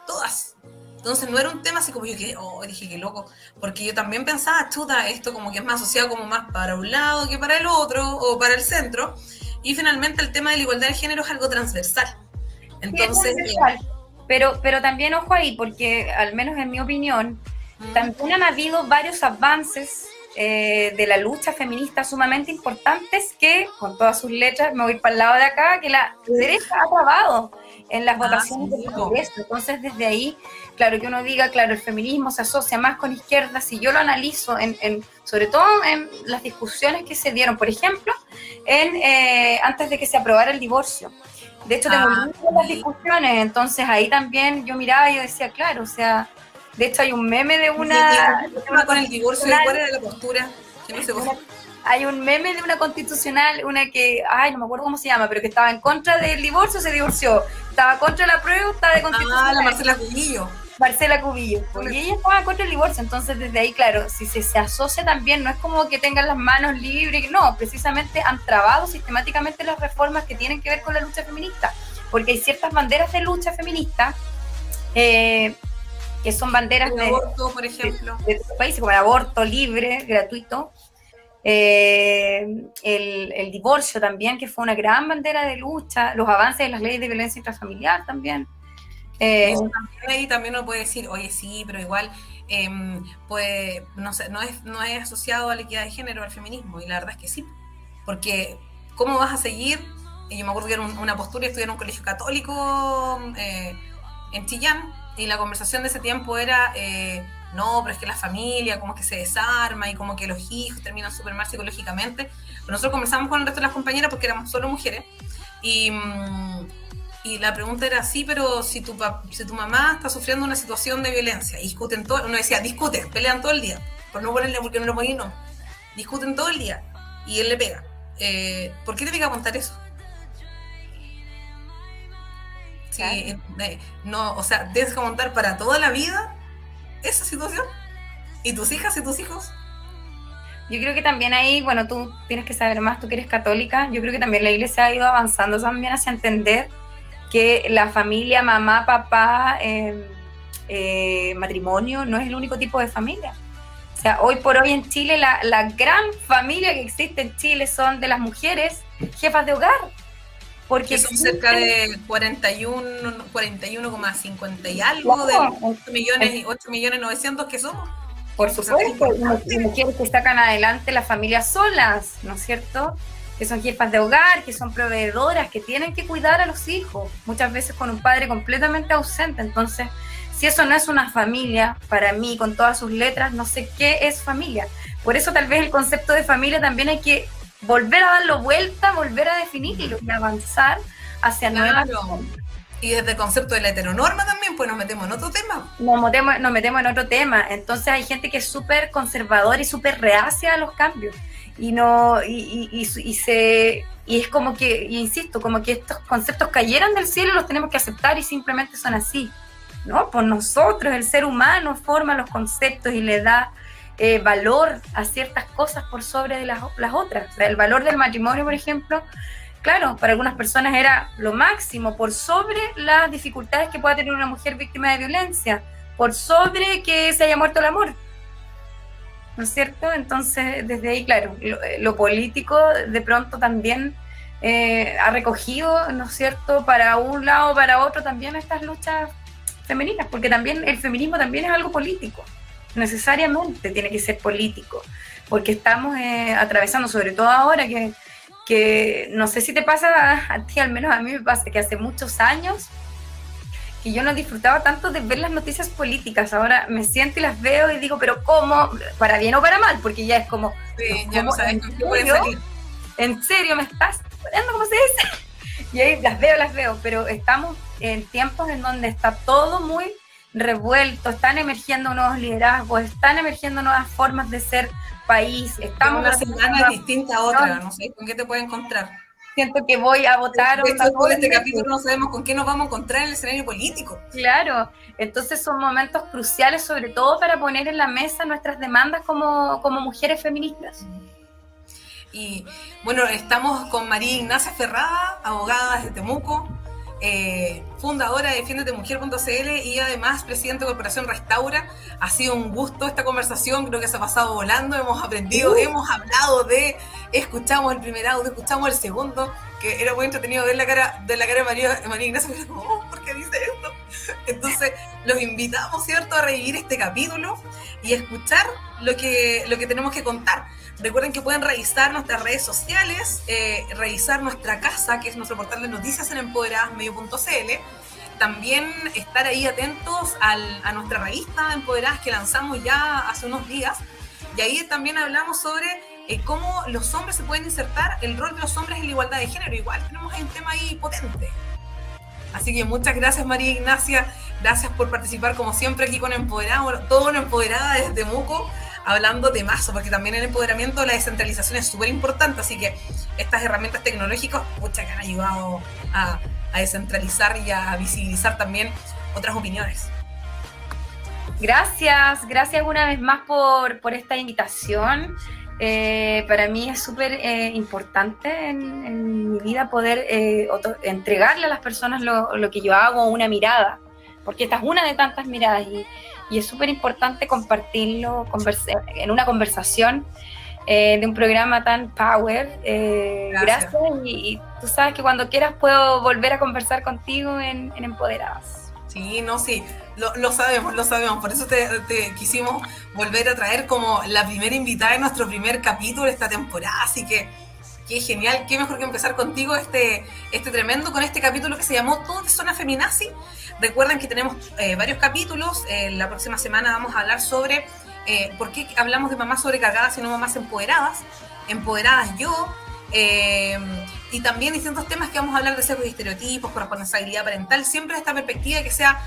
Todas. Entonces no era un tema así como yo que, oh, dije que loco, porque yo también pensaba, chuta, esto como que es más asociado como más para un lado que para el otro o para el centro. Y finalmente el tema de la igualdad de género es algo transversal. Entonces, pero, pero también ojo ahí, porque al menos en mi opinión, también han habido varios avances eh, de la lucha feminista sumamente importantes que, con todas sus letras, me voy para el lado de acá, que la derecha ha trabado en las ah, votaciones del Congreso. Entonces, desde ahí, claro que uno diga, claro, el feminismo se asocia más con izquierda, si yo lo analizo, en, sobre todo en las discusiones que se dieron, por ejemplo, en, eh, antes de que se aprobara el divorcio. De hecho, tengo ah, muchas discusiones, entonces ahí también yo miraba y yo decía, claro, o sea, de hecho hay un meme de una... con el divorcio? ¿Cuál era la postura? Que no se hay un meme de una constitucional, una que, ay, no me acuerdo cómo se llama, pero que estaba en contra del divorcio, se divorció. Estaba contra la prueba, estaba de constitucional. Ah, la Marcela Cubillo. Marcela Cubillo. Y ella estaba contra el divorcio, entonces desde ahí, claro, si se, se asocia también, no es como que tengan las manos libres, no, precisamente han trabado sistemáticamente las reformas que tienen que ver con la lucha feminista, porque hay ciertas banderas de lucha feminista eh, que son banderas de, aborto, por ejemplo. de, países como el aborto libre, gratuito, eh, el, divorcio también, que fue una gran bandera de lucha, los avances de las leyes de violencia intrafamiliar también. Eh, también ahí también uno puede decir, oye, sí, pero igual, pues, no, es, no es asociado a la equidad de género, al feminismo, y la verdad es que sí, porque ¿cómo vas a seguir? Y yo me acuerdo que era una postura, estudié en un colegio católico eh, en Chillán, y la conversación de ese tiempo era no, pero es que la familia como que se desarma y como que los hijos terminan súper mal psicológicamente. Nosotros conversamos con el resto de las compañeras porque éramos solo mujeres y, mm, y la pregunta era, sí, pero si tu, si tu mamá está sufriendo una situación de violencia y discuten todo, uno decía, discute, pelean todo el día, por no ponerle porque no lo ponen, no, discuten todo el día y él le pega. Eh, ¿Por qué te que contar eso? Sí, eh, no, o sea, tienes que montar para toda la vida esa situación? ¿Y tus hijas y tus hijos? Yo creo que también ahí, bueno, tú tienes que saber más, tú que eres católica, yo creo que también la iglesia ha ido avanzando también hacia entender que la familia, mamá, papá, em, eh, matrimonio, no es el único tipo de familia. O sea, hoy por hoy en Chile, la, la gran familia que existe en Chile son de las mujeres jefas de hogar, porque son cerca de 41, 41,50 y algo de 8 millones, 8 millones 900 que somos. Por supuesto, mujeres que sacan adelante las familias solas, ¿no es cierto? Que son jefas de hogar, que son proveedoras, que tienen que cuidar a los hijos, muchas veces con un padre completamente ausente. Entonces, si eso no es una familia, para mí, con todas sus letras, no sé qué es familia. Por eso tal vez el concepto de familia también hay que volver a darlo vuelta, volver a definirlo y avanzar hacia nuevas y desde el concepto de la heteronorma también, pues nos metemos en otro tema. Nos metemos, nos metemos en otro tema. Entonces hay gente que es súper conservadora y súper reacia a los cambios. Y no, y, y, y, se y es como que, insisto, como que estos conceptos cayeran del cielo y los tenemos que aceptar y simplemente son así. ¿No? Por nosotros, el ser humano forma los conceptos y le da eh, valor a ciertas cosas por sobre de las, las otras. el valor del matrimonio, por ejemplo, claro, para algunas personas era lo máximo, por sobre las dificultades que pueda tener una mujer víctima de violencia. por sobre que se haya muerto el amor. ¿No es cierto? Entonces, desde ahí, claro, lo, político de pronto también eh, ha recogido, ¿no es cierto?, para un lado, para otro también estas luchas femeninas, porque también el feminismo también es algo político, necesariamente tiene que ser político, porque estamos eh, atravesando, sobre todo ahora que, que no sé si te pasa a ti, al menos a mí me pasa que hace muchos años que yo no disfrutaba tanto de ver las noticias políticas. Ahora me siento y las veo y digo, pero ¿cómo? ¿Para bien o para mal? Porque ya es como... ya no sabes con qué salir. ¿En serio me estás poniendo como se dice? Y ahí las veo, las veo, pero estamos en tiempos en donde está todo muy revuelto, están emergiendo nuevos liderazgos, están emergiendo nuevas formas de ser país. Estamos una semana distinta a otra, no sé con qué te puede encontrar siento que voy a votar. De este capítulo no sabemos con qué nos vamos a encontrar en el escenario político. Claro, entonces son momentos cruciales, sobre todo para poner en la mesa nuestras demandas como, como mujeres feministas. Y bueno, estamos con María Ignacia Ferrada, abogada desde Temuco, eh, fundadora de defiendetemujer.cl y además presidente de Corporación Restaura. Ha sido un gusto esta conversación, creo que se ha pasado volando, hemos aprendido, uh. hemos hablado de, escuchamos el primer audio, escuchamos el segundo, que era muy entretenido ver la cara de la cara de María, María Ignacia, oh, ¿por qué dice esto? Entonces, los invitamos, ¿cierto?, a revivir este capítulo y escuchar lo que, lo que tenemos que contar. Recuerden que pueden revisar nuestras redes sociales, eh, revisar nuestra casa, que es nuestro portal de noticias en empoderadasmedio.cl. También estar ahí atentos a nuestra revista de Empoderadas que lanzamos ya hace unos días. Y ahí también hablamos sobre eh, cómo los hombres se pueden insertar, el rol de los hombres en la igualdad de género. Igual tenemos un tema ahí potente. Así que muchas gracias María Ignacia, gracias por participar como siempre aquí con Empoderada, todo una empoderada desde Muco hablando de más, porque también el empoderamiento, la descentralización es súper importante, así que estas herramientas tecnológicas, muchas que han ayudado a, descentralizar y a visibilizar también otras opiniones. Gracias, gracias una vez más por, por esta invitación. Eh, para mí es súper eh, importante en, mi vida poder eh, entregarle a las personas lo, lo, que yo hago, una mirada, porque esta es una de tantas miradas y, y es súper importante compartirlo en una conversación eh, de un programa tan power. Gracias. Y, tú sabes que cuando quieras puedo volver a conversar contigo en, Empoderadas. Sí, no, sí, lo, sabemos, lo sabemos. Por eso te, quisimos volver a traer como la primera invitada en nuestro primer capítulo de esta temporada. Así que qué genial, qué mejor que empezar contigo este, este tremendo con este capítulo que se llamó Todo de Zona Feminazi Recuerden que tenemos eh, varios capítulos. Eh, la próxima semana vamos a hablar sobre eh, por qué hablamos de mamás sobrecargadas y no mamás empoderadas. Empoderadas yo. Y también distintos temas que vamos a hablar de sesgos y estereotipos, corresponsabilidad parental, siempre esta perspectiva que sea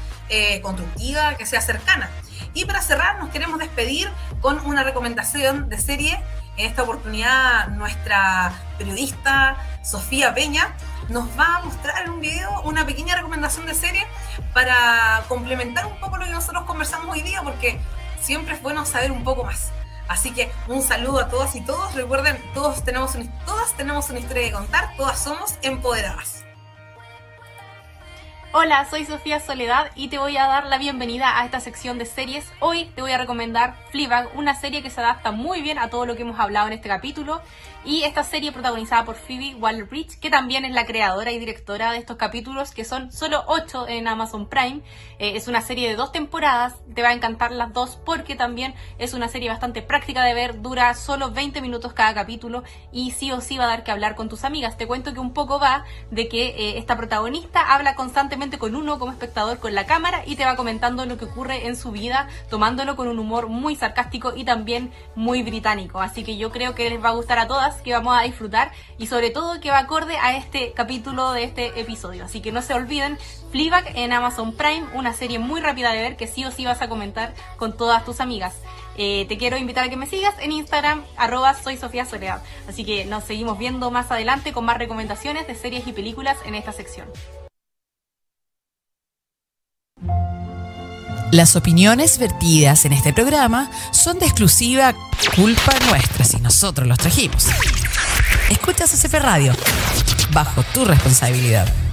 constructiva, que sea cercana. Y para cerrar, nos queremos despedir con una recomendación de serie. En esta oportunidad, nuestra periodista Sofía Peña nos va a mostrar en un video una pequeña recomendación de serie para complementar un poco lo que nosotros conversamos hoy día, porque siempre es bueno saber un poco más. Así que un saludo a todas y todos. Recuerden, todos tenemos todas tenemos una historia que contar, todas somos empoderadas. Hola, soy Sofía Soledad y te voy a dar la bienvenida a esta sección de series. Hoy te voy a recomendar Fleabag, una serie que se adapta muy bien a todo lo que hemos hablado en este capítulo y esta serie protagonizada por Phoebe Waller-Bridge, que también es la creadora y directora de estos capítulos, que son solo 8 en Amazon Prime. Eh, es una serie de dos temporadas, te va a encantar las dos porque también es una serie bastante práctica de ver, dura solo 20 minutos cada capítulo y sí o sí va a dar que hablar con tus amigas. Te cuento que un poco va de que eh, esta protagonista habla constantemente con uno como espectador con la cámara y te va comentando lo que ocurre en su vida, tomándolo con un humor muy sarcástico y también muy británico. Así que yo creo que les va a gustar a que vamos a disfrutar y sobre todo que va acorde a este capítulo de este episodio. Así que no se olviden, Fleabag en Amazon Prime, una serie muy rápida de ver que sí o sí vas a comentar con todas tus amigas. Eh, te quiero invitar a que me sigas en Instagram, arroba soy. Así que nos seguimos viendo más adelante con más recomendaciones de series y películas en esta sección. Las opiniones vertidas en este programa son de exclusiva culpa nuestra si nosotros los trajimos. Escucha CCP Radio, bajo tu responsabilidad.